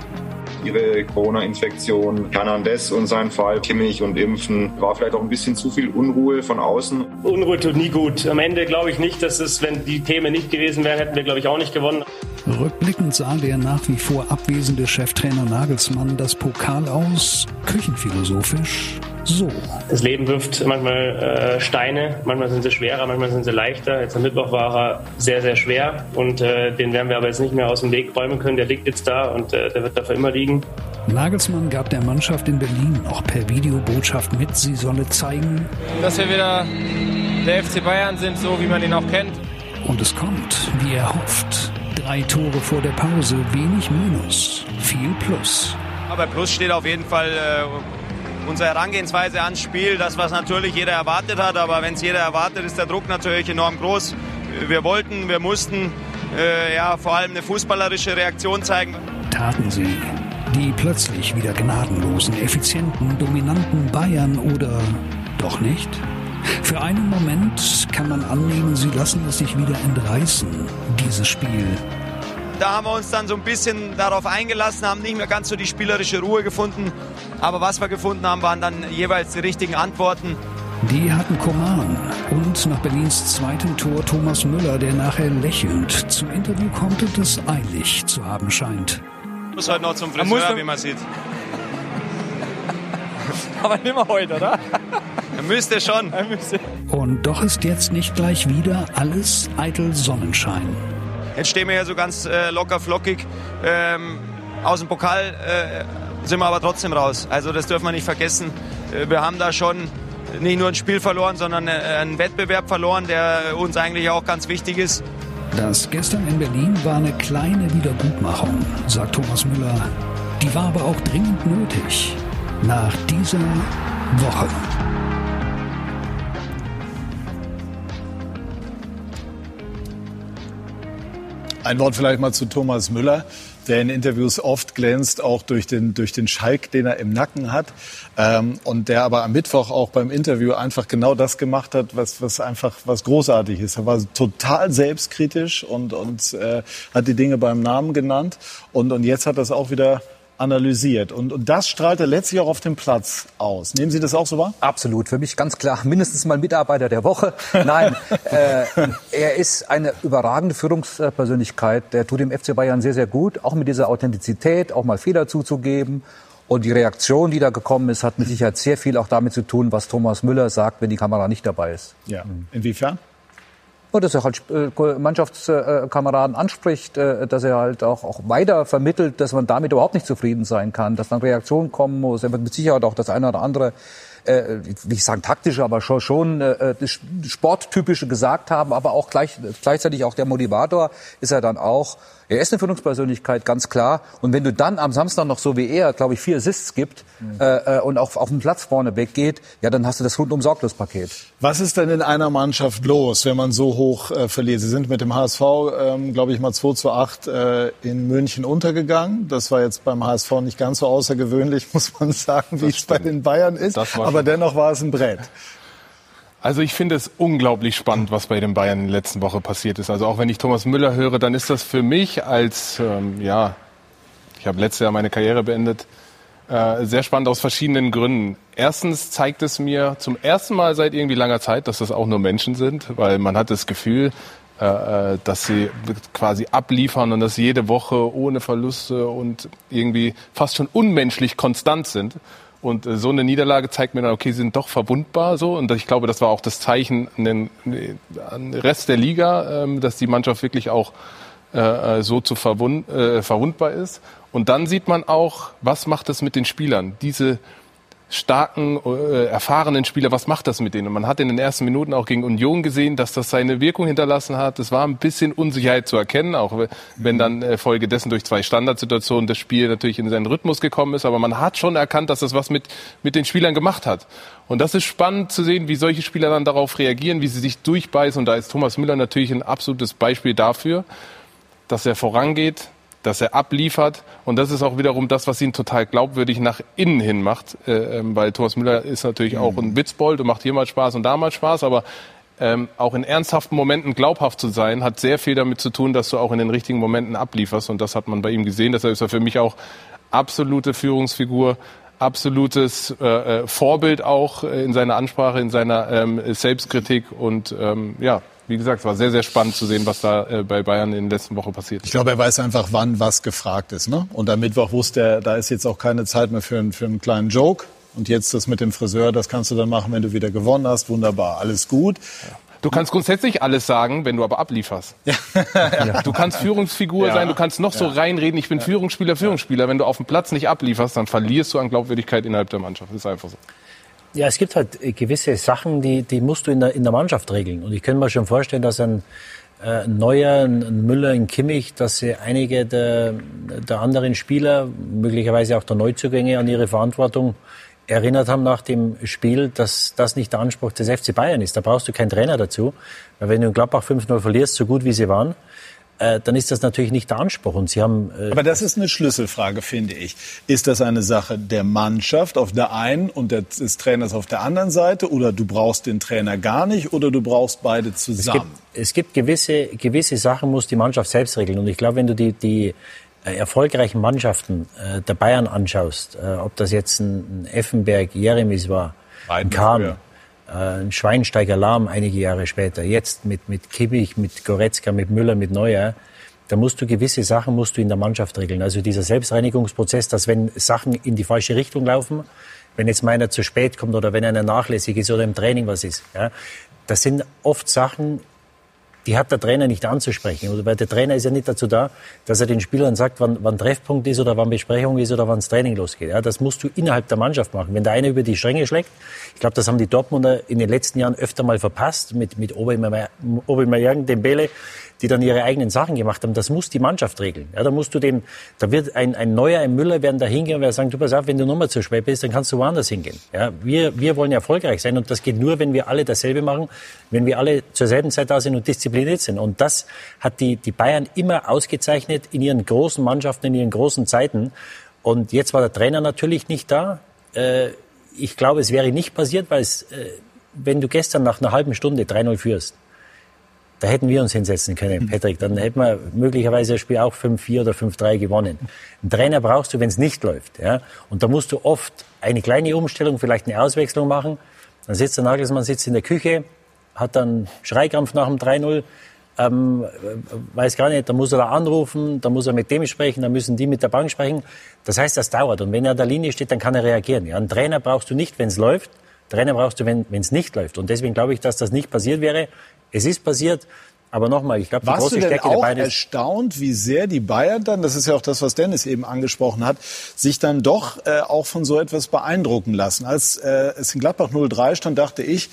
ihre Corona-Infektion. Hernandez und sein Fall, Kimmich und Impfen, war vielleicht auch ein bisschen zu viel Unruhe von außen.
Unruhe tut nie gut. Am Ende glaube ich nicht, dass es, wenn die Themen nicht gewesen wären, hätten wir, glaube ich, auch nicht gewonnen.
Rückblickend sah der nach wie vor abwesende Cheftrainer Nagelsmann das Pokal aus, küchenphilosophisch, so.
Das Leben wirft manchmal äh, Steine, manchmal sind sie schwerer, manchmal sind sie leichter. Jetzt am Mittwoch war er sehr, sehr schwer und äh, den werden wir aber jetzt nicht mehr aus dem Weg räumen können. Der liegt jetzt da und äh, der wird dafür immer liegen.
Nagelsmann gab der Mannschaft in Berlin auch per Videobotschaft mit, sie solle zeigen,
dass wir wieder der FC Bayern sind, so wie man ihn auch kennt.
Und es kommt, wie er hofft. Drei Tore vor der Pause, wenig Minus, viel Plus.
Aber Plus steht auf jeden Fall äh, unsere Herangehensweise ans Spiel, das, was natürlich jeder erwartet hat. Aber wenn es jeder erwartet, ist der Druck natürlich enorm groß. Wir wollten, wir mussten äh, ja, vor allem eine fußballerische Reaktion zeigen.
Taten sie. Die plötzlich wieder gnadenlosen, effizienten, dominanten Bayern oder doch nicht? Für einen Moment kann man annehmen, sie lassen es sich wieder entreißen, dieses Spiel.
Da haben wir uns dann so ein bisschen darauf eingelassen, haben nicht mehr ganz so die spielerische Ruhe gefunden. Aber was wir gefunden haben, waren dann jeweils die richtigen Antworten.
Die hatten Koman und nach Berlins zweitem Tor Thomas Müller, der nachher lächelnd zum Interview kommt und es eilig zu haben scheint.
Muss heute noch zum Friseur, wie man sieht.
Aber nicht mehr heute, oder?
Er müsste schon.
Er müsste.
Und doch ist jetzt nicht gleich wieder alles eitel Sonnenschein.
Jetzt stehen wir hier so ganz äh, locker flockig. Ähm, aus dem Pokal äh, sind wir aber trotzdem raus. Also das dürfen wir nicht vergessen. Äh, wir haben da schon nicht nur ein Spiel verloren, sondern äh, einen Wettbewerb verloren, der uns eigentlich auch ganz wichtig ist.
Das gestern in Berlin war eine kleine Wiedergutmachung, sagt Thomas Müller. Die war aber auch dringend nötig. Nach dieser Woche.
Ein Wort vielleicht mal zu Thomas Müller, der in Interviews oft glänzt, auch durch den, durch den Schalk, den er im Nacken hat. Ähm, und der aber am Mittwoch auch beim Interview einfach genau das gemacht hat, was, was einfach was großartig ist. Er war total selbstkritisch und, und äh, hat die Dinge beim Namen genannt. Und, und jetzt hat das auch wieder analysiert. Und, und das strahlt er letztlich auch auf dem Platz aus. Nehmen Sie das auch so wahr?
Absolut. Für mich ganz klar mindestens mal Mitarbeiter der Woche. Nein, äh, er ist eine überragende Führungspersönlichkeit. Der tut dem FC Bayern sehr, sehr gut. Auch mit dieser Authentizität, auch mal Fehler zuzugeben. Und die Reaktion, die da gekommen ist, hat mit Sicherheit sehr viel auch damit zu tun, was Thomas Müller sagt, wenn die Kamera nicht dabei ist.
Ja. Inwiefern?
Dass er halt äh, Mannschaftskameraden anspricht, äh, dass er halt auch, auch weiter vermittelt, dass man damit überhaupt nicht zufrieden sein kann, dass dann Reaktionen kommen muss. Er wird mit Sicherheit auch das eine oder andere äh, ich sagen taktische, aber schon, schon äh, das Sporttypische gesagt haben, aber auch gleich, gleichzeitig auch der Motivator ist er dann auch. Er ist eine Führungspersönlichkeit, ganz klar. Und wenn du dann am Samstag noch so wie er, glaube ich, vier Assists gibt mhm. äh, und auch auf dem Platz vorne weggeht, ja, dann hast du das rundum sorglos Paket.
Was ist denn in einer Mannschaft los, wenn man so hoch äh, verliert? Sie sind mit dem HSV, ähm, glaube ich, mal 2 zu 8 äh, in München untergegangen. Das war jetzt beim HSV nicht ganz so außergewöhnlich, muss man sagen, wie es bei den Bayern ist. Aber dennoch war es ein Brett.
Also ich finde es unglaublich spannend, was bei den Bayern in der letzten Woche passiert ist. Also auch wenn ich Thomas Müller höre, dann ist das für mich als, ähm, ja, ich habe letztes Jahr meine Karriere beendet, äh, sehr spannend aus verschiedenen Gründen. Erstens zeigt es mir zum ersten Mal seit irgendwie langer Zeit, dass das auch nur Menschen sind, weil man hat das Gefühl, äh, äh dass sie quasi abliefern und dass sie jede Woche ohne Verluste und irgendwie fast schon unmenschlich konstant sind. Und äh, so eine Niederlage zeigt mir dann, okay, sie sind doch verwundbar so. Und ich glaube, das war auch das Zeichen an den, an den Rest der Liga, ähm, dass die Mannschaft wirklich auch äh, äh, so zu verwund, äh, verwundbar ist. Und dann sieht man auch, was macht das mit den Spielern? Diese starken, äh, erfahrenen Spieler, was macht das mit denen? Und man hat in den ersten Minuten auch gegen Union gesehen, dass das seine Wirkung hinterlassen hat. Es war ein bisschen Unsicherheit zu erkennen, auch wenn dann äh, Folge dessen durch zwei Standardsituationen das Spiel natürlich in seinen Rhythmus gekommen ist. Aber man hat schon erkannt, dass das was mit, mit den Spielern gemacht hat. Und das ist spannend zu sehen, wie solche Spieler dann darauf reagieren, wie sie sich durchbeißen. Und da ist Thomas Müller natürlich ein absolutes Beispiel dafür, dass er vorangeht, dass er abliefert. Und das ist auch wiederum das, was ihn total glaubwürdig nach innen hin macht. Äh, ähm, weil Thomas Müller ist natürlich mhm. auch ein Witzbold und macht hier mal Spaß und da mal Spaß. Aber ähm, auch in ernsthaften Momenten glaubhaft zu sein, hat sehr viel damit zu tun, dass du auch in den richtigen Momenten ablieferst. Und das hat man bei ihm gesehen. Deshalb ist er für mich auch absolute Führungsfigur, absolutes äh, äh, Vorbild auch äh, in seiner Ansprache, in seiner ähm, Selbstkritik und ähm, ja, wie gesagt, es war sehr, sehr spannend zu sehen, was da äh, bei Bayern in der letzten Woche passiert ist.
Ich glaube, er weiß einfach, wann was gefragt ist. Ne? Und am Mittwoch wusste er, da ist jetzt auch keine Zeit mehr für, einen, für einen kleinen Joke. Und jetzt das mit dem Friseur, das kannst du dann machen, wenn du wieder gewonnen hast. Wunderbar, alles gut.
Ja. Du kannst grundsätzlich alles sagen, wenn du aber ablieferst. Ja. Du kannst Führungsfigur ja. sein, du kannst noch so reinreden, ich bin Führungsspieler, Führungsspieler. Wenn du auf dem Platz nicht ablieferst, dann verlierst du an Glaubwürdigkeit innerhalb der Mannschaft. Das ist einfach so.
Ja, es gibt halt gewisse Sachen, die, die musst du in der, in der Mannschaft regeln. Und ich kann mir schon vorstellen, dass ein, äh, Neuer, ein Müller, ein Kimmich, dass sie einige der, der anderen Spieler, möglicherweise auch der Neuzugänge, an ihre Verantwortung erinnert haben nach dem Spiel, dass das nicht der Anspruch des FC Bayern ist. Da brauchst du keinen Trainer dazu. Weil wenn du in Gladbach 5-0 verlierst, so gut wie sie waren, äh, dann ist das natürlich nicht der Anspruch. Und Sie haben,
äh Aber das ist eine Schlüsselfrage, finde ich. Ist das eine Sache der Mannschaft auf der einen und des Trainers auf der anderen Seite? Oder du brauchst den Trainer gar nicht oder du brauchst beide zusammen?
Es gibt, es gibt gewisse, gewisse Sachen, muss die Mannschaft selbst regeln. Und ich glaube, wenn du die, die äh, erfolgreichen Mannschaften äh, der Bayern anschaust, äh, ob das jetzt ein, ein Effenberg, Jeremis war, Kahn, ein Schweinsteiger Lahm einige Jahre später, jetzt mit, mit Kimmich, mit Goretzka, mit Müller, mit Neuer, da musst du gewisse Sachen musst du in der Mannschaft regeln. Also dieser Selbstreinigungsprozess, dass wenn Sachen in die falsche Richtung laufen, wenn jetzt meiner zu spät kommt oder wenn einer nachlässig ist oder im Training was ist, ja, das sind oft Sachen, die hat der Trainer nicht anzusprechen. Also, weil der Trainer ist ja nicht dazu da, dass er den Spielern sagt, wann, wann Treffpunkt ist oder wann Besprechung ist oder wann das Training losgeht. Ja, das musst du innerhalb der Mannschaft machen. Wenn der eine über die Stränge schlägt, ich glaube, das haben die Dortmunder in den letzten Jahren öfter mal verpasst, mit, mit Obermeier, Dembele, die dann ihre eigenen Sachen gemacht haben. Das muss die Mannschaft regeln. Ja, da musst du den, da wird ein, ein Neuer, ein Müller werden da hingehen und werden sagen, du pass auf, wenn du nochmal zu schwer bist, dann kannst du woanders hingehen. Ja, wir, wir wollen erfolgreich sein und das geht nur, wenn wir alle dasselbe machen, wenn wir alle zur selben Zeit da sind und diszipliniert sind. Und das hat die, die Bayern immer ausgezeichnet in ihren großen Mannschaften, in ihren großen Zeiten. Und jetzt war der Trainer natürlich nicht da. Äh, ich glaube, es wäre nicht passiert, weil es, äh, wenn du gestern nach einer halben Stunde 3-0 führst, da hätten wir uns hinsetzen können, Patrick. Dann hätten wir möglicherweise das Spiel auch 5-4 oder 5-3 gewonnen. Einen Trainer brauchst du, wenn es nicht läuft. Ja? Und da musst du oft eine kleine Umstellung, vielleicht eine Auswechslung machen. Dann sitzt der Nagelsmann sitzt in der Küche, hat dann Schreikrampf nach dem 3-0, ähm, weiß gar nicht, da muss er da anrufen, da muss er mit dem sprechen, da müssen die mit der Bank sprechen. Das heißt, das dauert. Und wenn er an der Linie steht, dann kann er reagieren. Ja? Einen Trainer brauchst du nicht, wenn es läuft. Trainer brauchst du, wenn es nicht läuft. Und deswegen glaube ich, dass das nicht passiert wäre. Es ist passiert. Aber nochmal, ich glaube, die
Warst
große
du denn
Stärke
auch
der Bayern
erstaunt, wie sehr die Bayern dann, das ist ja auch das, was Dennis eben angesprochen hat, sich dann doch äh, auch von so etwas beeindrucken lassen. Als äh, es in Gladbach 03 stand, dachte ich,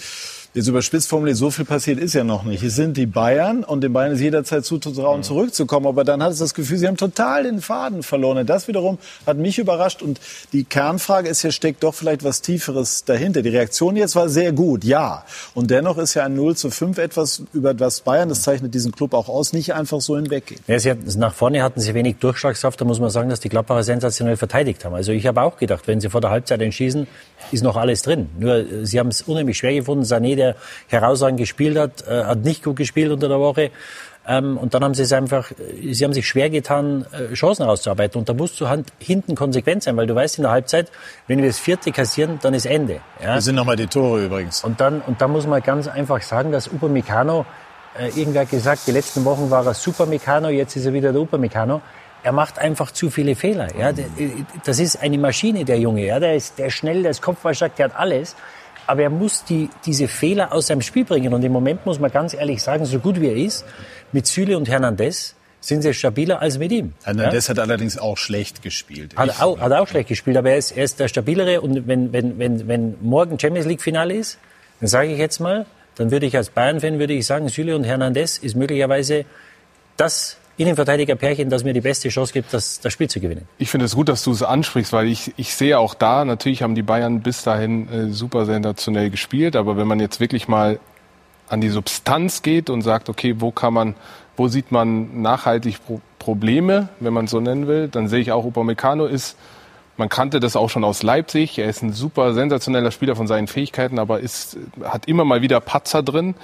jetzt überspitzt formuliert, so viel passiert ist ja noch nicht. Es sind die Bayern und den Bayern ist jederzeit zuzutrauen, zurückzukommen. Aber dann hat es das Gefühl, sie haben total den Faden verloren. Und das wiederum hat mich überrascht. Und die Kernfrage ist ja, steckt doch vielleicht was Tieferes dahinter. Die Reaktion jetzt war sehr gut, ja. Und dennoch ist ja ein 0 zu 5 etwas, über das Bayern, das zeichnet diesen Club auch aus, nicht einfach so hinweggeht.
Ja, sie hatten, nach vorne hatten sie wenig Durchschlagskraft. Da muss man sagen, dass die Gladbacher sensationell verteidigt haben. Also ich habe auch gedacht, wenn sie vor der Halbzeit entschießen, ist noch alles drin. Nur äh, sie haben es unheimlich schwer gefunden. Sané, der herausragend gespielt hat, äh, hat nicht gut gespielt unter der Woche. Ähm, und dann haben sie es einfach, äh, sie haben sich schwer getan, äh, Chancen rauszuarbeiten. Und da musst du halt hinten konsequent sein, weil du weißt in der Halbzeit, wenn wir das vierte kassieren, dann ist Ende.
Ja? Das sind nochmal die Tore übrigens.
Und dann, und da muss man ganz einfach sagen, dass Upamecano, äh, irgendwer hat gesagt, die letzten Wochen war er Super Meccano, jetzt ist er wieder der Upamecano er macht einfach zu viele Fehler. Ja, das ist eine Maschine, der Junge. Ja, der ist, der ist schnell, der ist kopfballstark, der hat alles. Aber er muss die, diese Fehler aus seinem Spiel bringen. Und im Moment muss man ganz ehrlich sagen, so gut wie er ist, mit Süle und Hernandez sind sie stabiler als mit ihm.
Hernandez ja? hat allerdings auch schlecht gespielt.
Hat auch, hat auch schlecht gespielt, aber er ist, er ist der stabilere. Und wenn, wenn, wenn, wenn morgen Champions League Finale ist, dann sage ich jetzt mal, dann würde ich als Bayern-Fan würde ich sagen, Süle und Hernandez ist möglicherweise das Innenverteidiger-Pärchen, das mir die beste Chance gibt, das, das Spiel zu gewinnen.
Ich finde es gut, dass du es ansprichst, weil ich, ich sehe auch da, natürlich haben die Bayern bis dahin äh, super sensationell gespielt, aber wenn man jetzt wirklich mal an die Substanz geht und sagt, okay, wo kann man, wo sieht man nachhaltig Pro Probleme, wenn man es so nennen will, dann sehe ich auch, Upamecano ist, man kannte das auch schon aus Leipzig, er ist ein super sensationeller Spieler von seinen Fähigkeiten, aber ist, hat immer mal wieder Patzer drin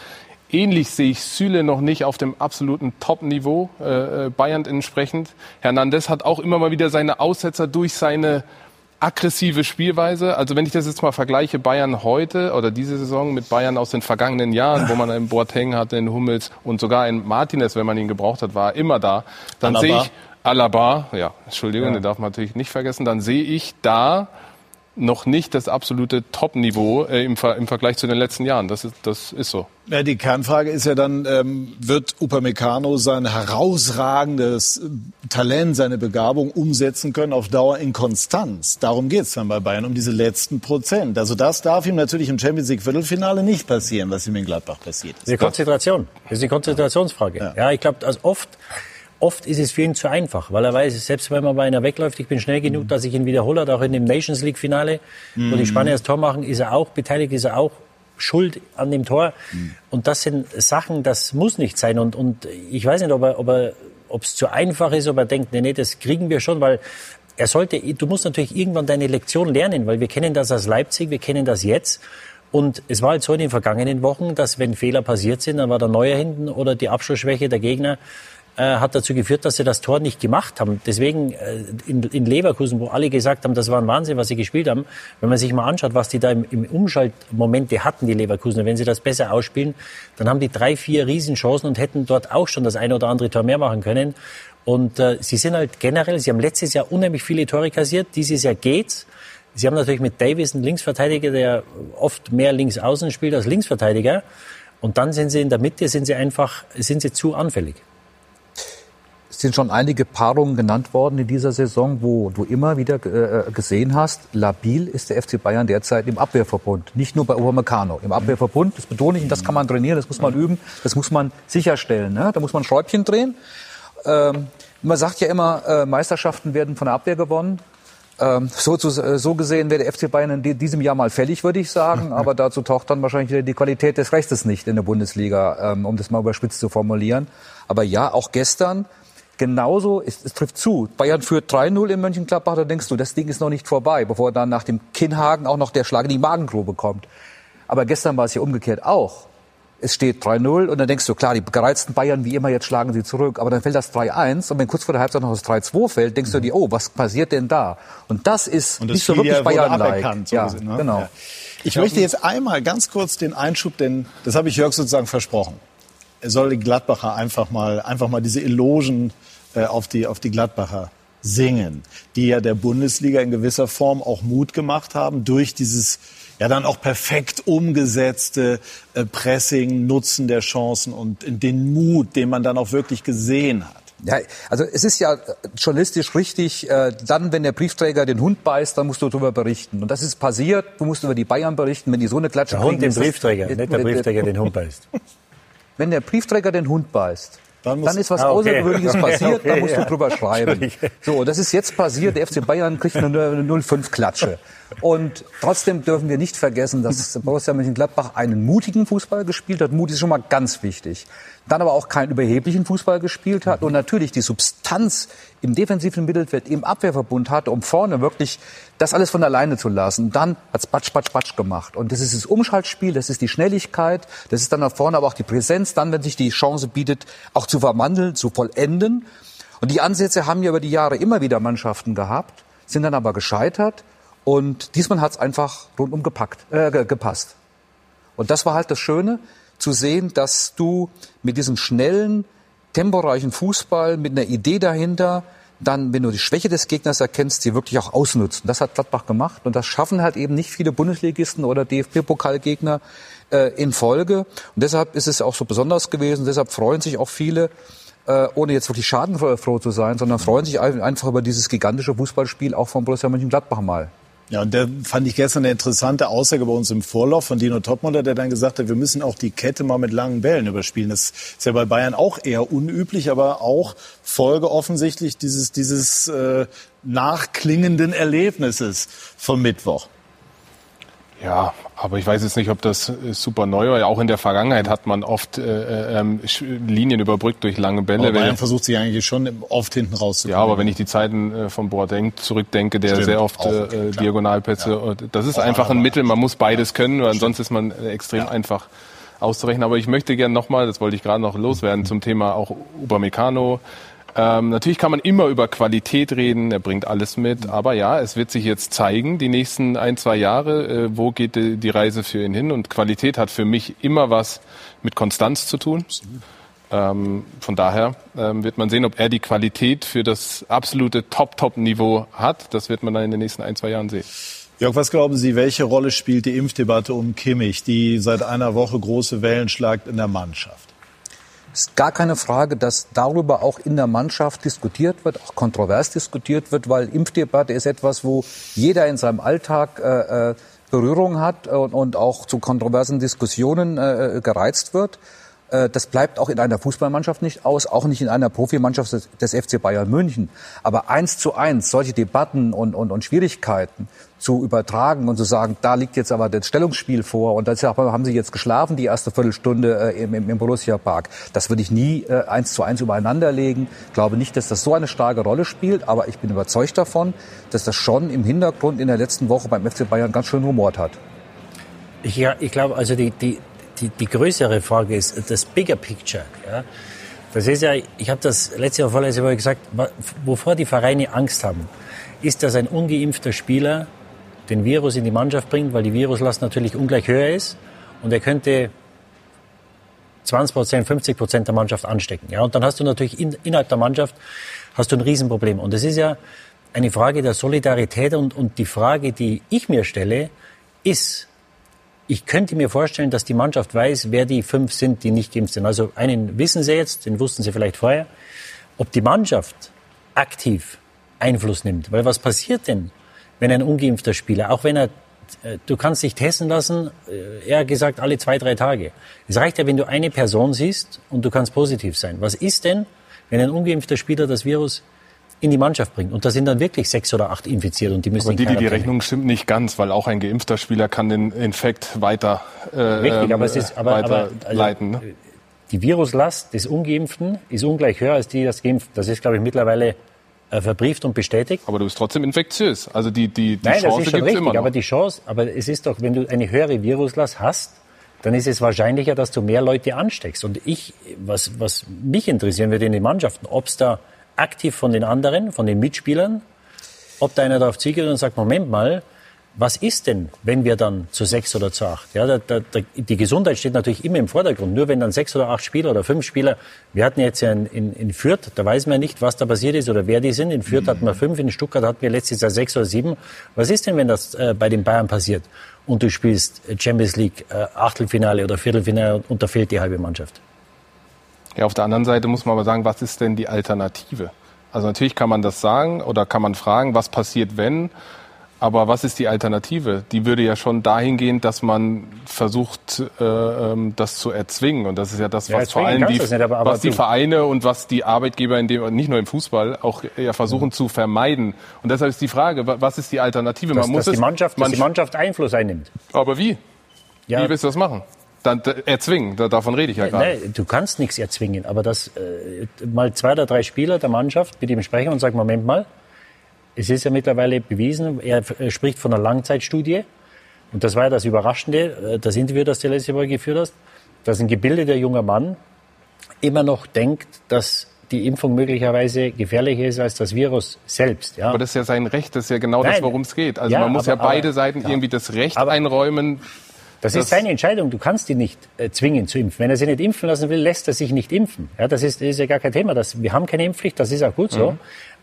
Ähnlich sehe ich Süle noch nicht auf dem absoluten Top-Niveau, äh, äh, Bayern entsprechend. Hernandez hat auch immer mal wieder seine Aussetzer durch seine aggressive Spielweise. Also wenn ich das jetzt mal vergleiche, Bayern heute oder diese Saison mit Bayern aus den vergangenen Jahren, wo man einen Boateng hatte, einen Hummels und sogar einen Martinez, wenn man ihn gebraucht hat, war immer da, dann sehe ich Alaba, ja, Entschuldigung, ja. den darf man natürlich nicht vergessen, dann sehe ich da noch nicht das absolute Top-Niveau äh, im, Ver im, Vergleich zu den letzten Jahren. Das ist, das ist so.
Ja, die Kernfrage ist ja dann, ähm, wird Upamecano sein herausragendes äh, Talent, seine Begabung umsetzen können auf Dauer in Konstanz? Darum geht es dann bei Bayern, um diese letzten Prozent. Also das darf ihm natürlich im Champions League Viertelfinale nicht passieren, was ihm in Gladbach passiert ist.
Die Konzentration. Das ist die Konzentrationsfrage. Ja, ja ich glaube, also oft oft ist es für ihn zu einfach, weil er weiß, selbst wenn man bei einer wegläuft, ich bin schnell genug, dass ich ihn wiederhole, auch in dem Nations League Finale, mhm. wo die Spanier das Tor machen, ist er auch beteiligt, ist er auch schuld an dem Tor. Mhm. Und das sind Sachen, das muss nicht sein. Und, und ich weiß nicht, ob er, ob er, ob es zu einfach ist, ob er denkt, nee, nee, das kriegen wir schon, weil er sollte, du musst natürlich irgendwann deine Lektion lernen, weil wir kennen das aus Leipzig, wir kennen das jetzt. Und es war halt so in den vergangenen Wochen, dass wenn Fehler passiert sind, dann war der Neuer hinten oder die Abschlussschwäche der Gegner äh, hat dazu geführt, dass sie das Tor nicht gemacht haben. Deswegen äh, in, in, Leverkusen, wo alle gesagt haben, das war ein Wahnsinn, was sie gespielt haben, wenn man sich mal anschaut, was die da im, im Umschaltmomente hatten, die Leverkusen, wenn sie das besser ausspielen, dann haben die drei, vier Riesenchancen und hätten dort auch schon das eine oder andere Tor mehr machen können. Und äh, sie sind halt generell, sie haben letztes Jahr unheimlich viele Tore kassiert, dieses Jahr geht's. Sie haben natürlich mit Davis einen Linksverteidiger, der oft mehr links außen spielt als Linksverteidiger. Und dann sind sie in der Mitte, sind sie einfach, sind sie zu anfällig.
Es sind schon einige Paarungen genannt worden in dieser Saison, wo du immer wieder äh, gesehen hast, labil ist der FC Bayern derzeit im Abwehrverbund. Nicht nur bei Upamecano. Im Abwehrverbund, das betone ich, das kann man trainieren, das muss man üben, das muss man sicherstellen. Ne? Da muss man Schräubchen drehen. Ähm, man sagt ja immer, äh, Meisterschaften werden von der Abwehr gewonnen. Ähm, so, zu, äh, so gesehen wäre der FC Bayern in diesem Jahr mal fällig, würde ich sagen. Aber dazu taucht dann wahrscheinlich wieder die Qualität des Rechtes nicht in der Bundesliga, ähm, um das mal überspitzt zu formulieren. Aber ja, auch gestern genauso, es, es trifft zu. Bayern führt 3-0 in Mönchengladbach, da denkst du, das Ding ist noch nicht vorbei, bevor dann nach dem Kinnhagen auch noch der Schlag in die Magengrube kommt. Aber gestern war es ja umgekehrt auch. Es steht 3-0 und dann denkst du, klar, die gereizten Bayern wie immer, jetzt schlagen sie zurück. Aber dann fällt das 3-1 und wenn kurz vor der Halbzeit noch das 3-2 fällt, denkst du dir, oh, was passiert denn da? Und das ist und das nicht so wirklich Bayern-like.
So ja, ne? genau. Ja. Ich möchte jetzt einmal ganz kurz den Einschub, denn das habe ich Jörg sozusagen versprochen er soll die Gladbacher einfach mal, einfach mal diese Elogen äh, auf, die, auf die Gladbacher singen, die ja der Bundesliga in gewisser Form auch Mut gemacht haben durch dieses ja dann auch perfekt umgesetzte äh, Pressing, Nutzen der Chancen und den Mut, den man dann auch wirklich gesehen hat.
Ja, also es ist ja journalistisch richtig, äh, dann, wenn der Briefträger den Hund beißt, dann musst du darüber berichten. Und das ist passiert, du musst über die Bayern berichten, wenn die so eine Klatsche
der Hund den Briefträger, nicht der Briefträger den Hund beißt.
Wenn der Briefträger den Hund beißt, dann, dann, ist was ah, okay. Außergewöhnliches passiert, okay, dann musst du drüber schreiben. So, das ist jetzt passiert. Der FC Bayern kriegt eine 0-5-Klatsche. Und trotzdem dürfen wir nicht vergessen, dass Borussia Mönchengladbach einen mutigen Fußball gespielt hat. Mut ist schon mal ganz wichtig dann aber auch keinen überheblichen Fußball gespielt hat und natürlich die Substanz im defensiven Mittelfeld, im Abwehrverbund hatte, um vorne wirklich das alles von alleine zu lassen. Dann hat's batsch, batsch, batsch gemacht. Und das ist das Umschaltspiel, das ist die Schnelligkeit, das ist dann nach vorne aber auch die Präsenz, dann, wenn sich die Chance bietet, auch zu verwandeln, zu vollenden. Und die Ansätze haben ja über die Jahre immer wieder Mannschaften gehabt, sind dann aber gescheitert. Und diesmal hat's einfach rundum gepackt, äh, gepasst. Und das war halt das Schöne zu sehen, dass du mit diesem schnellen, temporeichen Fußball, mit einer Idee dahinter, dann, wenn du die Schwäche des Gegners erkennst, sie wirklich auch ausnutzen. Das hat Gladbach gemacht und das schaffen halt eben nicht viele Bundesligisten oder DFB-Pokalgegner äh, in Folge. Und deshalb ist es auch so besonders gewesen. Deshalb freuen sich auch viele, äh, ohne jetzt wirklich schadenfroh zu sein, sondern freuen sich einfach über dieses gigantische Fußballspiel auch von Borussia Mönchengladbach mal.
Ja, und da fand ich gestern eine interessante Aussage bei uns im Vorlauf von Dino Topmuller, der dann gesagt hat, wir müssen auch die Kette mal mit langen Bällen überspielen. Das ist ja bei Bayern auch eher unüblich, aber auch Folge offensichtlich dieses, dieses äh, nachklingenden Erlebnisses vom Mittwoch.
Ja, aber ich weiß jetzt nicht, ob das äh, super neu war. Auch in der Vergangenheit hat man oft äh, ähm, Linien überbrückt durch lange Bälle.
Aber Bayern versucht sich eigentlich schon oft hinten rauszukommen.
Ja, aber wenn ich die Zeiten äh, von Boateng zurückdenke, der Stimmt, sehr oft äh, Diagonalpässe, ja. das ist einfach ein Mittel. Man muss beides können, weil ansonsten ist man äh, extrem ja. einfach auszurechnen. Aber ich möchte gerne nochmal, das wollte ich gerade noch loswerden, zum Thema auch Upamecano. Ähm, natürlich kann man immer über Qualität reden, er bringt alles mit, aber ja, es wird sich jetzt zeigen, die nächsten ein, zwei Jahre, äh, wo geht die, die Reise für ihn hin. Und Qualität hat für mich immer was mit Konstanz zu tun. Ähm, von daher ähm, wird man sehen, ob er die Qualität für das absolute Top-Top-Niveau hat. Das wird man dann in den nächsten ein, zwei Jahren sehen.
Jörg, was glauben Sie, welche Rolle spielt die Impfdebatte um Kimmich, die seit einer Woche große Wellen schlagt in der Mannschaft?
Ist gar keine Frage, dass darüber auch in der Mannschaft diskutiert wird, auch kontrovers diskutiert wird, weil Impfdebatte ist etwas, wo jeder in seinem Alltag äh, äh Berührung hat und, und, auch zu kontroversen Diskussionen äh, gereizt wird. Äh, das bleibt auch in einer Fußballmannschaft nicht aus, auch nicht in einer Profimannschaft des, FC Bayern München. Aber eins zu eins solche Debatten und, und, und Schwierigkeiten zu übertragen und zu sagen, da liegt jetzt aber das Stellungsspiel vor und deshalb haben sie jetzt geschlafen, die erste Viertelstunde äh, im, im Borussia Park. Das würde ich nie äh, eins zu eins übereinander legen. Ich glaube nicht, dass das so eine starke Rolle spielt, aber ich bin überzeugt davon, dass das schon im Hintergrund in der letzten Woche beim FC Bayern ganz schön rumort hat.
Ja, ich glaube, also die, die, die, die größere Frage ist das Bigger Picture. Ja? Das ist ja, ich habe das letzte Woche, vorletzte Woche gesagt, wovor die Vereine Angst haben, ist, dass ein ungeimpfter Spieler den Virus in die Mannschaft bringt, weil die Viruslast natürlich ungleich höher ist und er könnte 20 Prozent, 50 Prozent der Mannschaft anstecken. Ja, und dann hast du natürlich in, innerhalb der Mannschaft hast du ein Riesenproblem. Und das ist ja eine Frage der Solidarität und, und die Frage, die ich mir stelle, ist, ich könnte mir vorstellen, dass die Mannschaft weiß, wer die fünf sind, die nicht geimpft sind. Also einen wissen sie jetzt, den wussten sie vielleicht vorher. Ob die Mannschaft aktiv Einfluss nimmt. Weil was passiert denn, wenn ein ungeimpfter Spieler, auch wenn er, äh, du kannst dich testen lassen, äh, er hat gesagt, alle zwei, drei Tage. Es reicht ja, wenn du eine Person siehst und du kannst positiv sein. Was ist denn, wenn ein ungeimpfter Spieler das Virus in die Mannschaft bringt. Und da sind dann wirklich sechs oder acht infiziert und die müssen
Aber die, die, die Rechnung stimmt nicht ganz, weil auch ein geimpfter Spieler kann den Infekt weiter äh, Richtig,
aber es ist aber, aber also, leiten. Ne? Die Viruslast des Ungeimpften ist ungleich höher als die des Geimpften. Das ist, glaube ich, mittlerweile äh, verbrieft und bestätigt.
Aber du bist trotzdem infektiös. Also die, die, die
Nein, Chance gibt es immer noch. Aber die Chance, aber es ist doch, wenn du eine höhere Viruslast hast, dann ist es wahrscheinlicher, dass du mehr Leute ansteckst. Und ich, was, was mich interessieren würde in den Mannschaften, ob es da aktiv von den anderen, von den Mitspielern, ob da einer darauf zugeht und sagt, Moment mal, was ist denn, wenn wir dann zu sechs oder zu acht? Ja, da, da, die Gesundheit steht natürlich immer im Vordergrund. Nur wenn dann sechs oder acht Spieler oder fünf Spieler, wir hatten jetzt ja in, in, in Fürth, da weiß man nicht, was da passiert ist oder wer die sind. In Fürth hatten wir fünf, in Stuttgart hatten wir letztes Jahr sechs oder sieben. Was ist denn, wenn das äh, bei den Bayern passiert und du spielst Champions League äh, Achtelfinale oder Viertelfinale und da fehlt die halbe Mannschaft?
Ja, auf der anderen Seite muss man aber sagen, was ist denn die Alternative? Also natürlich kann man das sagen oder kann man fragen, was passiert, wenn aber was ist die Alternative? Die würde ja schon dahingehen, dass man versucht, äh, ähm, das zu erzwingen. Und das ist ja das, was ja, vor allem die, nicht, aber, aber was die Vereine und was die Arbeitgeber in dem, nicht nur im Fußball, auch ja versuchen ja. zu vermeiden. Und deshalb ist die Frage, was ist die Alternative?
Dass, man muss dass, es, die, Mannschaft, man, dass die Mannschaft Einfluss einnimmt.
Aber wie? Ja. Wie willst du das machen? Dann erzwingen, davon rede ich ja gerade.
Nein, du kannst nichts erzwingen, aber dass äh, mal zwei oder drei Spieler der Mannschaft mit ihm sprechen und sagen, Moment mal, es ist ja mittlerweile bewiesen, er spricht von einer Langzeitstudie. Und das war ja das Überraschende, äh, das Interview, das du letzte Woche geführt hast, dass ein gebildeter junger Mann immer noch denkt, dass die Impfung möglicherweise gefährlicher ist als das Virus selbst.
Ja. Aber das ist ja sein Recht, das ist ja genau Nein. das, worum es geht. Also ja, man muss aber, ja beide aber, Seiten ja. irgendwie das Recht aber, einräumen.
Das ist seine Entscheidung. Du kannst ihn nicht äh, zwingen zu impfen. Wenn er sich nicht impfen lassen will, lässt er sich nicht impfen. Ja, das ist, das ist ja gar kein Thema. Das, wir haben keine Impfpflicht, das ist auch gut so. Mhm.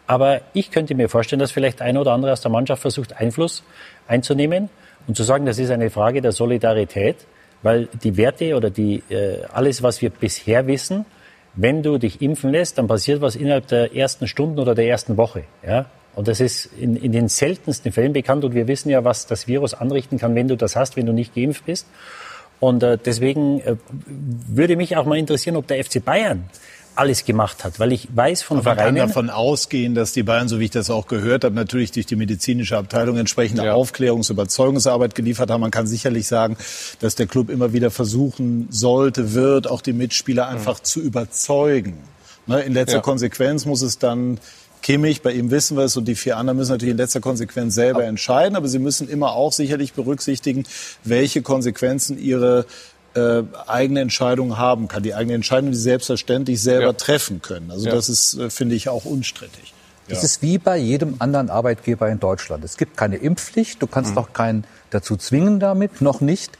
Aber ich könnte mir vorstellen, dass vielleicht ein oder andere aus der Mannschaft versucht, Einfluss einzunehmen und zu sagen, das ist eine Frage der Solidarität, weil die Werte oder die, äh, alles, was wir bisher wissen, wenn du dich impfen lässt, dann passiert was innerhalb der ersten Stunden oder der ersten Woche. Ja? Und das ist in, in den seltensten Fällen bekannt und wir wissen ja, was das Virus anrichten kann, wenn du das hast, wenn du nicht geimpft bist. Und äh, deswegen äh, würde mich auch mal interessieren, ob der FC Bayern alles gemacht hat, weil ich weiß von
Aber
Vereinen.
Man kann davon ausgehen, dass die Bayern, so wie ich das auch gehört habe, natürlich durch die medizinische Abteilung entsprechende ja. Aufklärungs- und Überzeugungsarbeit geliefert haben. Man kann sicherlich sagen, dass der Club immer wieder versuchen sollte, wird, auch die Mitspieler einfach mhm. zu überzeugen. Ne, in letzter ja. Konsequenz muss es dann Kimmich, bei ihm wissen wir es, und die vier anderen müssen natürlich in letzter Konsequenz selber entscheiden, aber sie müssen immer auch sicherlich berücksichtigen, welche Konsequenzen ihre äh, eigene Entscheidungen haben kann, die eigene Entscheidungen, die sie selbstverständlich selber
Ja.
treffen können. Also
Ja.
das ist, äh, finde ich, auch unstrittig.
Es ist wie bei jedem anderen Arbeitgeber in Deutschland. Es gibt keine Impfpflicht, du kannst auch keinen dazu zwingen damit, noch nicht.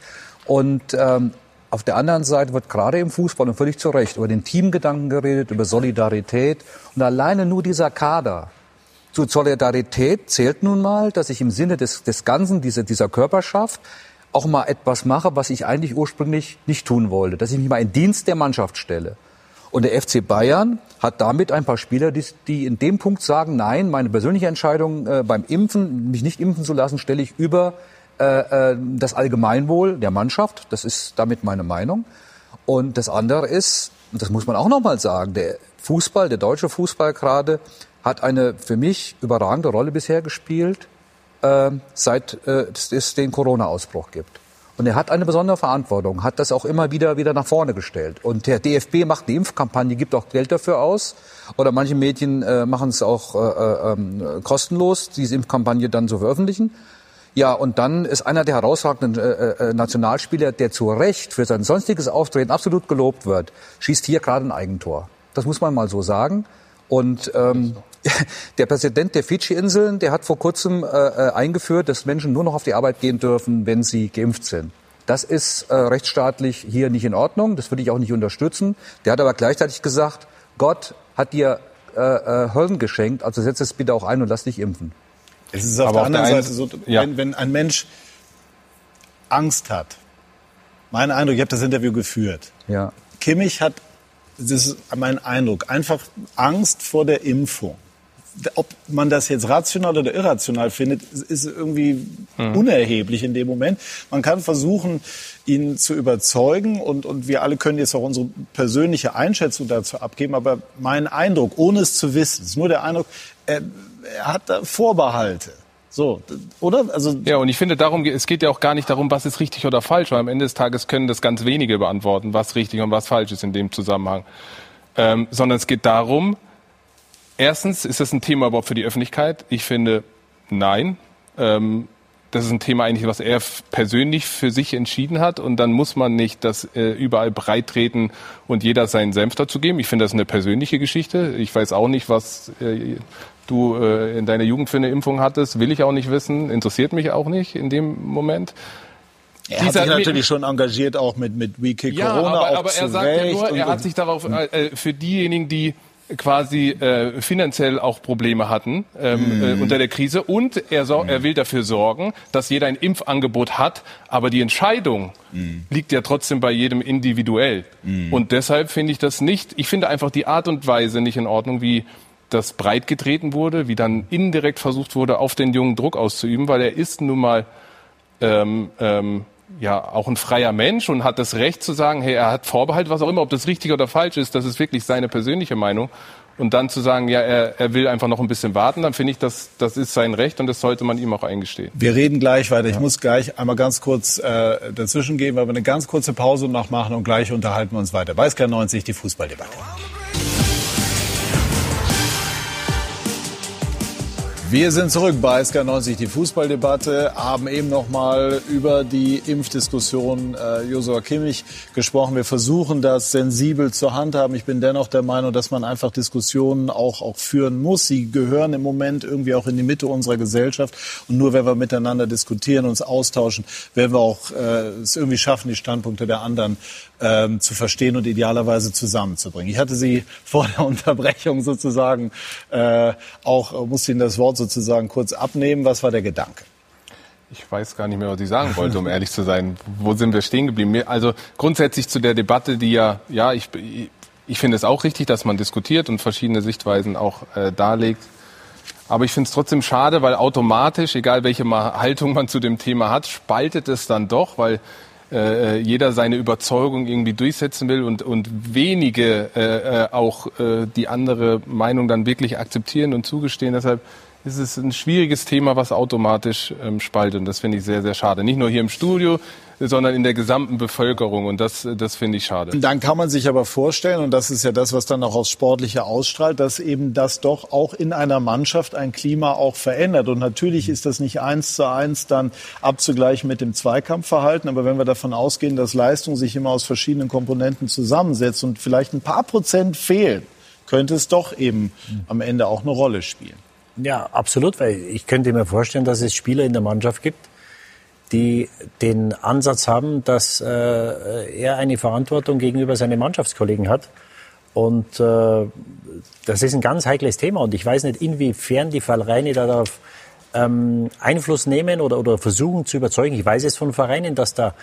Und ähm, auf der anderen Seite wird gerade im Fußball und völlig zu Recht über den Teamgedanken geredet, über Solidarität. Und alleine nur dieser Kader. Zu Solidarität zählt nun mal, dass ich im Sinne des, des Ganzen, dieser, dieser Körperschaft, auch mal etwas mache, was ich eigentlich ursprünglich nicht tun wollte. Dass ich mich mal in Dienst der Mannschaft stelle. Und der FC Bayern hat damit ein paar Spieler, die, die in dem Punkt sagen, nein, meine persönliche Entscheidung äh, beim Impfen, mich nicht impfen zu lassen, stelle ich über äh, äh, das Allgemeinwohl der Mannschaft. Das ist damit meine Meinung. Und das andere ist, und das muss man auch nochmal sagen, der Fußball, der deutsche Fußball gerade, hat eine für mich überragende Rolle bisher gespielt, äh, seit äh, es, den Corona-Ausbruch gibt. Und er hat eine besondere Verantwortung, hat das auch immer wieder wieder nach vorne gestellt. Und der DFB macht die Impfkampagne, gibt auch Geld dafür aus. Oder manche Medien äh, machen es auch äh, ähm, kostenlos, diese Impfkampagne dann zu veröffentlichen. Ja, und dann ist einer der herausragenden äh, äh, Nationalspieler, der zu Recht für sein sonstiges Auftreten absolut gelobt wird, schießt hier gerade ein Eigentor. Das muss man mal so sagen. Und ähm, der Präsident der Fidschi-Inseln, der hat vor kurzem äh, äh, eingeführt, dass Menschen nur noch auf die Arbeit gehen dürfen, wenn sie geimpft sind. Das ist äh, rechtsstaatlich hier nicht in Ordnung. Das würde ich auch nicht unterstützen. Der hat aber gleichzeitig gesagt, Gott hat dir äh, äh, Hirn geschenkt, also setz es bitte auch ein und lass dich impfen.
Es ist auf
Aber
der anderen
der
Seite so,
ja.
wenn, wenn ein Mensch Angst hat, mein Eindruck, ich habe das Interview geführt,
Ja.
Kimmich hat, das ist mein Eindruck, einfach Angst vor der Impfung. Ob man das jetzt rational oder irrational findet, ist irgendwie
Mhm.
unerheblich in dem Moment. Man kann versuchen, ihn zu überzeugen und, und wir alle können jetzt auch unsere persönliche Einschätzung dazu abgeben. Aber mein Eindruck, ohne es zu wissen, ist nur der Eindruck, er, er hat da Vorbehalte. So, oder? Also
Ja, und ich finde, darum, es geht ja auch gar nicht darum, was ist richtig oder falsch, weil am Ende des Tages können das ganz wenige beantworten, was richtig und was falsch ist in dem Zusammenhang. Ähm, sondern es geht darum, erstens, ist das ein Thema überhaupt für die Öffentlichkeit? Ich finde, nein. Ähm, das ist ein Thema eigentlich, was er persönlich für sich entschieden hat und dann muss man nicht das äh, überall breit treten und jeder seinen Senf dazu geben. Ich finde das eine persönliche Geschichte. Ich weiß auch nicht, was äh, du äh, in deiner Jugend für eine Impfung hattest, will ich auch nicht wissen, interessiert mich auch nicht in dem Moment.
er hat sich natürlich schon engagiert, auch mit, mit We Kick
Ja,
Corona,
aber, aber er sagt ja nur, er hat sich darauf äh, äh, für diejenigen, die quasi äh, finanziell auch Probleme hatten ähm,
Mhm.
äh, unter der Krise und er, sor- er will dafür sorgen, dass jeder ein Impfangebot hat, aber die Entscheidung
Mhm.
liegt ja trotzdem bei jedem individuell. Und deshalb finde ich das nicht, ich finde einfach die Art und Weise nicht in Ordnung, wie das breit getreten wurde, wie dann indirekt versucht wurde, auf den Jungen Druck auszuüben, weil er ist nun mal ähm, ähm, ja auch ein freier Mensch und hat das Recht zu sagen, hey, er hat Vorbehalt, was auch immer, ob das richtig oder falsch ist, das ist wirklich seine persönliche Meinung. Und dann zu sagen, ja, er, er will einfach noch ein bisschen warten, dann finde ich, das, das ist sein Recht und das sollte man ihm auch eingestehen.
Wir reden gleich weiter. Ich muss gleich einmal ganz kurz äh, dazwischen gehen, weil wir eine ganz kurze Pause noch machen und gleich unterhalten wir uns weiter. Bei SK90 die Fußballdebatte. Wir sind zurück bei SK90, die Fußballdebatte, haben eben noch mal über die Impfdiskussion äh, Josua Kimmich gesprochen. Wir versuchen das sensibel zur Hand haben. Ich bin dennoch der Meinung, dass man einfach Diskussionen auch, auch führen muss. Sie gehören im Moment irgendwie auch in die Mitte unserer Gesellschaft. Und nur wenn wir miteinander diskutieren, uns austauschen, werden wir auch äh, es irgendwie schaffen, die Standpunkte der anderen ähm, zu verstehen und idealerweise zusammenzubringen. Ich hatte Sie vor der Unterbrechung sozusagen äh, auch, äh, musste Ihnen das Wort sozusagen kurz abnehmen. Was war der Gedanke?
Ich weiß gar nicht mehr, was ich sagen wollte, um ehrlich zu sein. Wo sind wir stehen geblieben? Also grundsätzlich zu der Debatte, die ja, ja, ich, ich finde es auch richtig, dass man diskutiert und verschiedene Sichtweisen auch äh, darlegt. Aber ich finde es trotzdem schade, weil automatisch, egal welche Haltung man zu dem Thema hat, spaltet es dann doch, weil äh, jeder seine Überzeugung irgendwie durchsetzen will und, und wenige äh, äh, auch äh, die andere Meinung dann wirklich akzeptieren und zugestehen. Deshalb ist es ein schwieriges Thema, was automatisch ähm, spaltet. Und das finde ich sehr, sehr schade. Nicht nur hier im Studio, sondern in der gesamten Bevölkerung. Und das, das finde ich schade.
Dann kann man sich aber vorstellen, und das ist ja das, was dann auch aufs Sportliche ausstrahlt, dass eben das doch auch in einer Mannschaft ein Klima auch verändert. Und natürlich ist das nicht eins zu eins dann abzugleichen mit dem Zweikampfverhalten. Aber wenn wir davon ausgehen, dass Leistung sich immer aus verschiedenen Komponenten zusammensetzt und vielleicht ein paar Prozent fehlen, könnte es doch eben am Ende auch eine Rolle spielen.
Ja, absolut, weil ich könnte mir vorstellen, dass es Spieler in der Mannschaft gibt, die den Ansatz haben, dass äh, er eine Verantwortung gegenüber seinen Mannschaftskollegen hat. Und äh, das ist ein ganz heikles Thema. Und ich weiß nicht, inwiefern die Vereine darauf ähm, Einfluss nehmen oder, oder versuchen zu überzeugen. Ich weiß es von Vereinen, dass da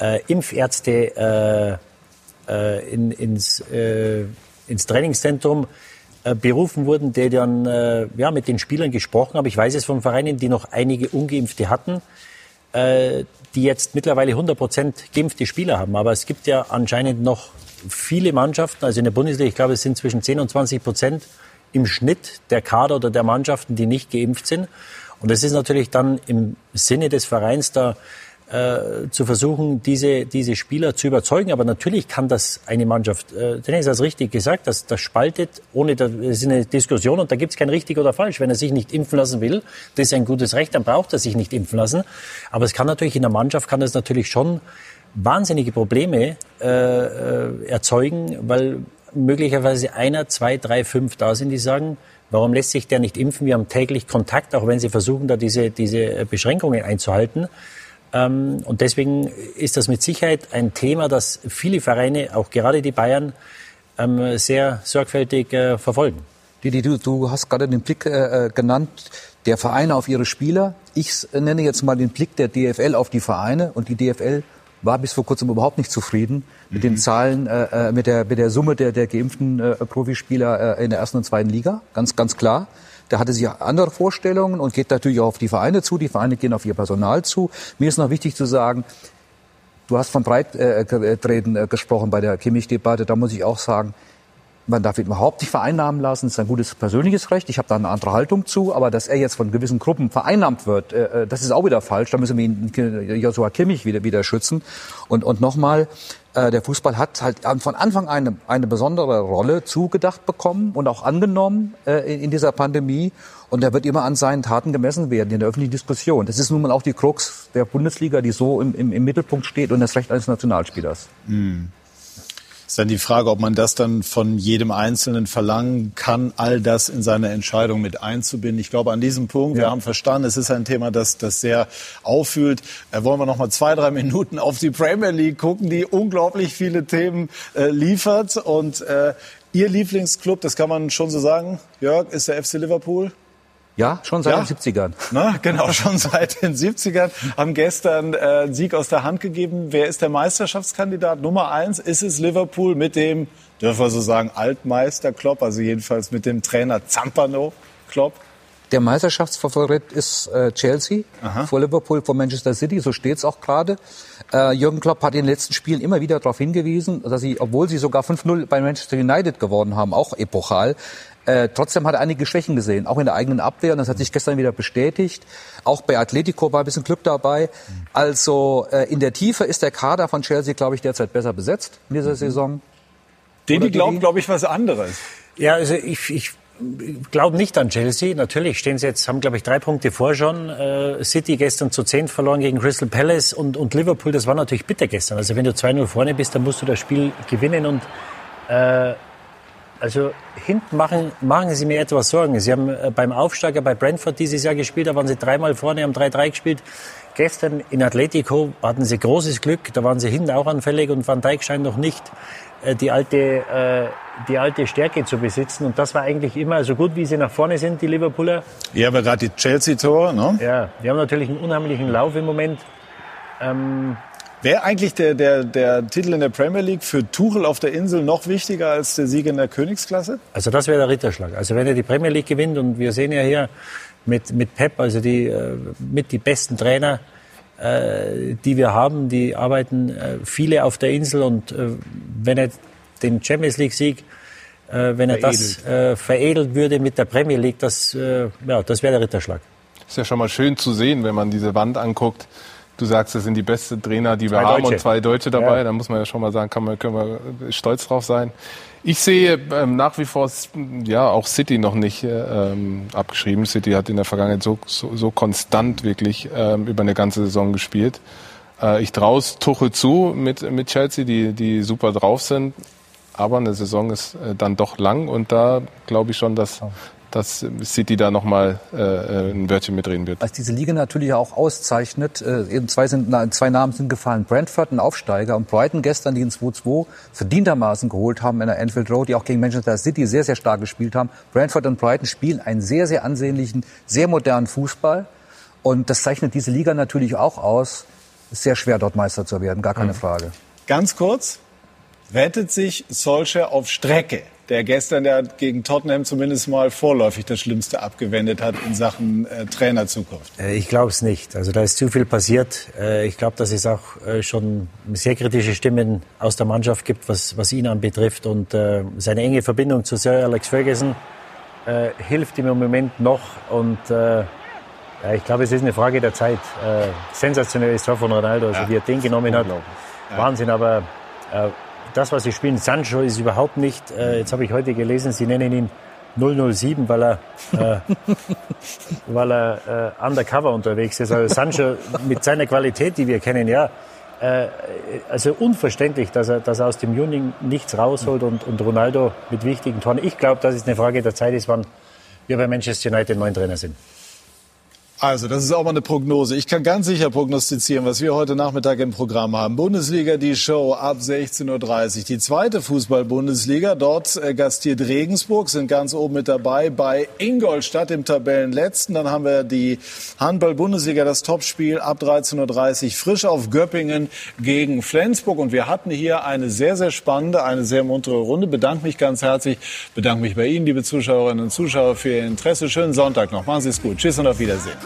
äh, Impfärzte äh, äh, in, ins, äh, ins Trainingszentrum berufen wurden, die dann äh, ja, mit den Spielern gesprochen haben. Ich weiß es von Vereinen, die noch einige Ungeimpfte hatten äh, die jetzt mittlerweile 100 Prozent geimpfte Spieler haben. Aber es gibt ja anscheinend noch viele Mannschaften, also in der Bundesliga, ich glaube, es sind zwischen 10 und 20 Prozent im Schnitt der Kader oder der Mannschaften, die nicht geimpft sind. Und es ist natürlich dann im Sinne des Vereins da äh, zu versuchen, diese, diese Spieler zu überzeugen. Aber natürlich kann das eine Mannschaft, äh, Dennis hat es richtig gesagt, das, das spaltet, ohne, das ist eine Diskussion und da gibt es kein richtig oder falsch. Wenn er sich nicht impfen lassen will, das ist ein gutes Recht, dann braucht er sich nicht impfen lassen. Aber es kann natürlich in der Mannschaft, kann das natürlich schon wahnsinnige Probleme äh, äh, erzeugen, weil möglicherweise einer, zwei, drei, fünf da sind, die sagen, Warum lässt sich der nicht impfen? Wir haben täglich Kontakt, auch wenn sie versuchen, da diese, diese Beschränkungen einzuhalten. Ähm, und deswegen ist das mit Sicherheit ein Thema, das viele Vereine, auch gerade die Bayern, ähm, sehr sorgfältig äh, verfolgen.
Didi, du, du hast gerade den Blick äh, äh genannt der Vereine auf ihre Spieler. Ich nenne jetzt mal den Blick der DFL auf die Vereine und die DFL war bis vor kurzem überhaupt nicht zufrieden mit mhm. den Zahlen, äh, mit, der, mit der Summe der, der geimpften äh, Profispieler äh, in der ersten und zweiten Liga. Ganz, ganz klar. Der hatte sich andere Vorstellungen und geht natürlich auch auf die Vereine zu. Die Vereine gehen auf ihr Personal zu. Mir ist noch wichtig zu sagen, du hast von Breittreten äh, gesprochen bei der Kimmich-Debatte. Da muss ich auch sagen, man darf ihn überhaupt nicht vereinnahmen lassen. Das ist ein gutes persönliches Recht. Ich habe da eine andere Haltung zu. Aber dass er jetzt von gewissen Gruppen vereinnahmt wird, äh, äh das ist auch wieder falsch. Da müssen wir ihn, Joshua Kimmich wieder, wieder schützen. Und, und nochmal, äh, der Fußball hat halt von Anfang an eine, eine besondere Rolle zugedacht bekommen und auch angenommen äh, in, in dieser Pandemie. Und er wird immer an seinen Taten gemessen werden in der öffentlichen Diskussion. Das ist nun mal auch die Krux der Bundesliga, die so im, im, im Mittelpunkt steht und das Recht eines Nationalspielers. Mhm.
Ist dann die Frage, ob man das dann von jedem Einzelnen verlangen kann, all das in seine Entscheidung mit einzubinden. Ich glaube, an diesem Punkt, ja. wir haben verstanden, es ist ein Thema, das, das sehr auffühlt. Äh, wollen wir noch mal zwei, drei Minuten auf die Premier League gucken, die unglaublich viele Themen äh, liefert. Und äh, Ihr Lieblingsclub, das kann man schon so sagen, Jörg, ist der FC Liverpool?
Ja, schon seit ja. den 70ern.
Na, genau, schon seit den 70ern. Haben gestern äh, einen Sieg aus der Hand gegeben. Wer ist der Meisterschaftskandidat? Nummer eins ist es Liverpool mit dem, dürfen wir so sagen, Altmeister Klopp, also jedenfalls mit dem Trainer Zampano Klopp.
Der Meisterschaftsfavorit ist äh, Chelsea Aha. vor Liverpool, vor Manchester City, so steht's auch gerade. Äh, Jürgen Klopp hat in den letzten Spielen immer wieder darauf hingewiesen, dass sie, obwohl sie sogar 5-0 bei Manchester United geworden haben, auch epochal, äh, trotzdem hat er einige Schwächen gesehen, auch in der eigenen Abwehr. Und das hat sich gestern wieder bestätigt. Auch bei Atletico war ein bisschen Glück dabei. Also äh, in der Tiefe ist der Kader von Chelsea, glaube ich, derzeit besser besetzt in dieser mhm. Saison.
Den, die glauben, glaube ich, was anderes.
Ja, also ich, ich glaube nicht an Chelsea. Natürlich stehen sie jetzt, haben glaube ich drei Punkte vor schon. Äh, City gestern zu zehn verloren gegen Crystal Palace und, und Liverpool, das war natürlich bitter gestern. Also wenn du 2-0 vorne bist, dann musst du das Spiel gewinnen und äh, also hinten machen, machen Sie mir etwas Sorgen. Sie haben äh, beim Aufsteiger bei Brentford dieses Jahr gespielt, da waren Sie dreimal vorne, haben 3-3 gespielt. Gestern in Atletico hatten Sie großes Glück, da waren Sie hinten auch anfällig und Van Dijk scheint noch nicht äh, die alte, äh, die alte Stärke zu besitzen. Und das war eigentlich immer so gut, wie sie nach vorne sind, die Liverpooler.
Ja, aber gerade die Chelsea-Tore, ne?
Ja, die haben natürlich einen unheimlichen Lauf im Moment.
Ähm, Wäre eigentlich der, der, der Titel in der Premier League für Tuchel auf der Insel noch wichtiger als der Sieg in der Königsklasse?
Also das wäre der Ritterschlag. Also wenn er die Premier League gewinnt und wir sehen ja hier mit, mit Pep, also die, äh, mit die besten Trainer, äh, die wir haben, die arbeiten äh, viele auf der Insel und wenn er den Champions League Sieg äh, wenn er das äh, veredelt würde mit der Premier League, das, äh, ja, das wäre der Ritterschlag.
Ist ja schon mal schön zu sehen, wenn man diese Wand anguckt. Du sagst, das sind die besten Trainer, die wir
Zwei
haben
Deutsche.
und zwei Deutsche dabei.
Ja.
Da muss man ja schon mal sagen, kann man, können wir stolz drauf sein. Ich sehe ähm, nach wie vor ja auch City noch nicht äh, ähm, abgeschrieben. City hat in der Vergangenheit so, so, so konstant wirklich ähm, über eine ganze Saison gespielt. Äh, ich traue Tuchel zu mit, mit Chelsea, die, die super drauf sind. Aber eine Saison ist äh, dann doch lang und da glaube ich schon, dass, dass City da nochmal äh, äh, ein Wörtchen mitreden wird.
Was diese Liga natürlich auch auszeichnet, äh, eben zwei, sind, zwei Namen sind gefallen. Brentford, ein Aufsteiger, und Brighton gestern, die in 2-2 verdientermaßen geholt haben in der Anfield Road, die auch gegen Manchester City sehr, sehr stark gespielt haben. Brentford und Brighton spielen einen sehr, sehr ansehnlichen, sehr modernen Fußball. Und das zeichnet diese Liga natürlich auch aus. Es ist sehr schwer, dort Meister zu werden, gar keine Frage.
Ganz kurz, rettet sich Solskjaer auf Strecke, der gestern ja gegen Tottenham zumindest mal vorläufig das Schlimmste abgewendet hat in Sachen äh, Trainerzukunft.
Äh, Ich glaube es nicht. Also da ist zu viel passiert. Äh, Ich glaube, dass es auch äh, schon sehr kritische Stimmen aus der Mannschaft gibt, was, was ihn anbetrifft. Und äh, seine enge Verbindung zu Sir Alex Ferguson äh, hilft ihm im Moment noch. Und äh, ja, ich glaube, es ist eine Frage der Zeit. Äh, sensationelles Tor von Ronaldo, also
Ja.
wie er den genommen hat.
Ja.
Wahnsinn, aber äh, das, was sie spielen, Sancho ist überhaupt nicht, äh, jetzt habe ich heute gelesen, sie nennen ihn 007, weil er, äh, weil er äh, undercover unterwegs ist. Also Sancho mit seiner Qualität, die wir kennen, ja, äh, also unverständlich, dass er, dass er aus dem Juni nichts rausholt und, und Ronaldo mit wichtigen Toren. Ich glaube, dass es eine Frage der Zeit ist, wann wir bei Manchester United neuen Trainer sind.
Also, das ist auch mal eine Prognose. Ich kann ganz sicher prognostizieren, was wir heute Nachmittag im Programm haben. Bundesliga, die Show ab 16.30 Uhr. Die zweite Fußball-Bundesliga. Dort äh, gastiert Regensburg, sind ganz oben mit dabei bei Ingolstadt, dem Tabellenletzten. Dann haben wir die Handball-Bundesliga, das Topspiel ab 13.30 Uhr. Frisch auf Göppingen gegen Flensburg. Und wir hatten hier eine sehr, sehr spannende, eine sehr muntere Runde. Bedanke mich ganz herzlich. Bedanke mich bei Ihnen, liebe Zuschauerinnen und Zuschauer, für Ihr Interesse. Schönen Sonntag noch. Machen Sie es gut. Tschüss und auf Wiedersehen.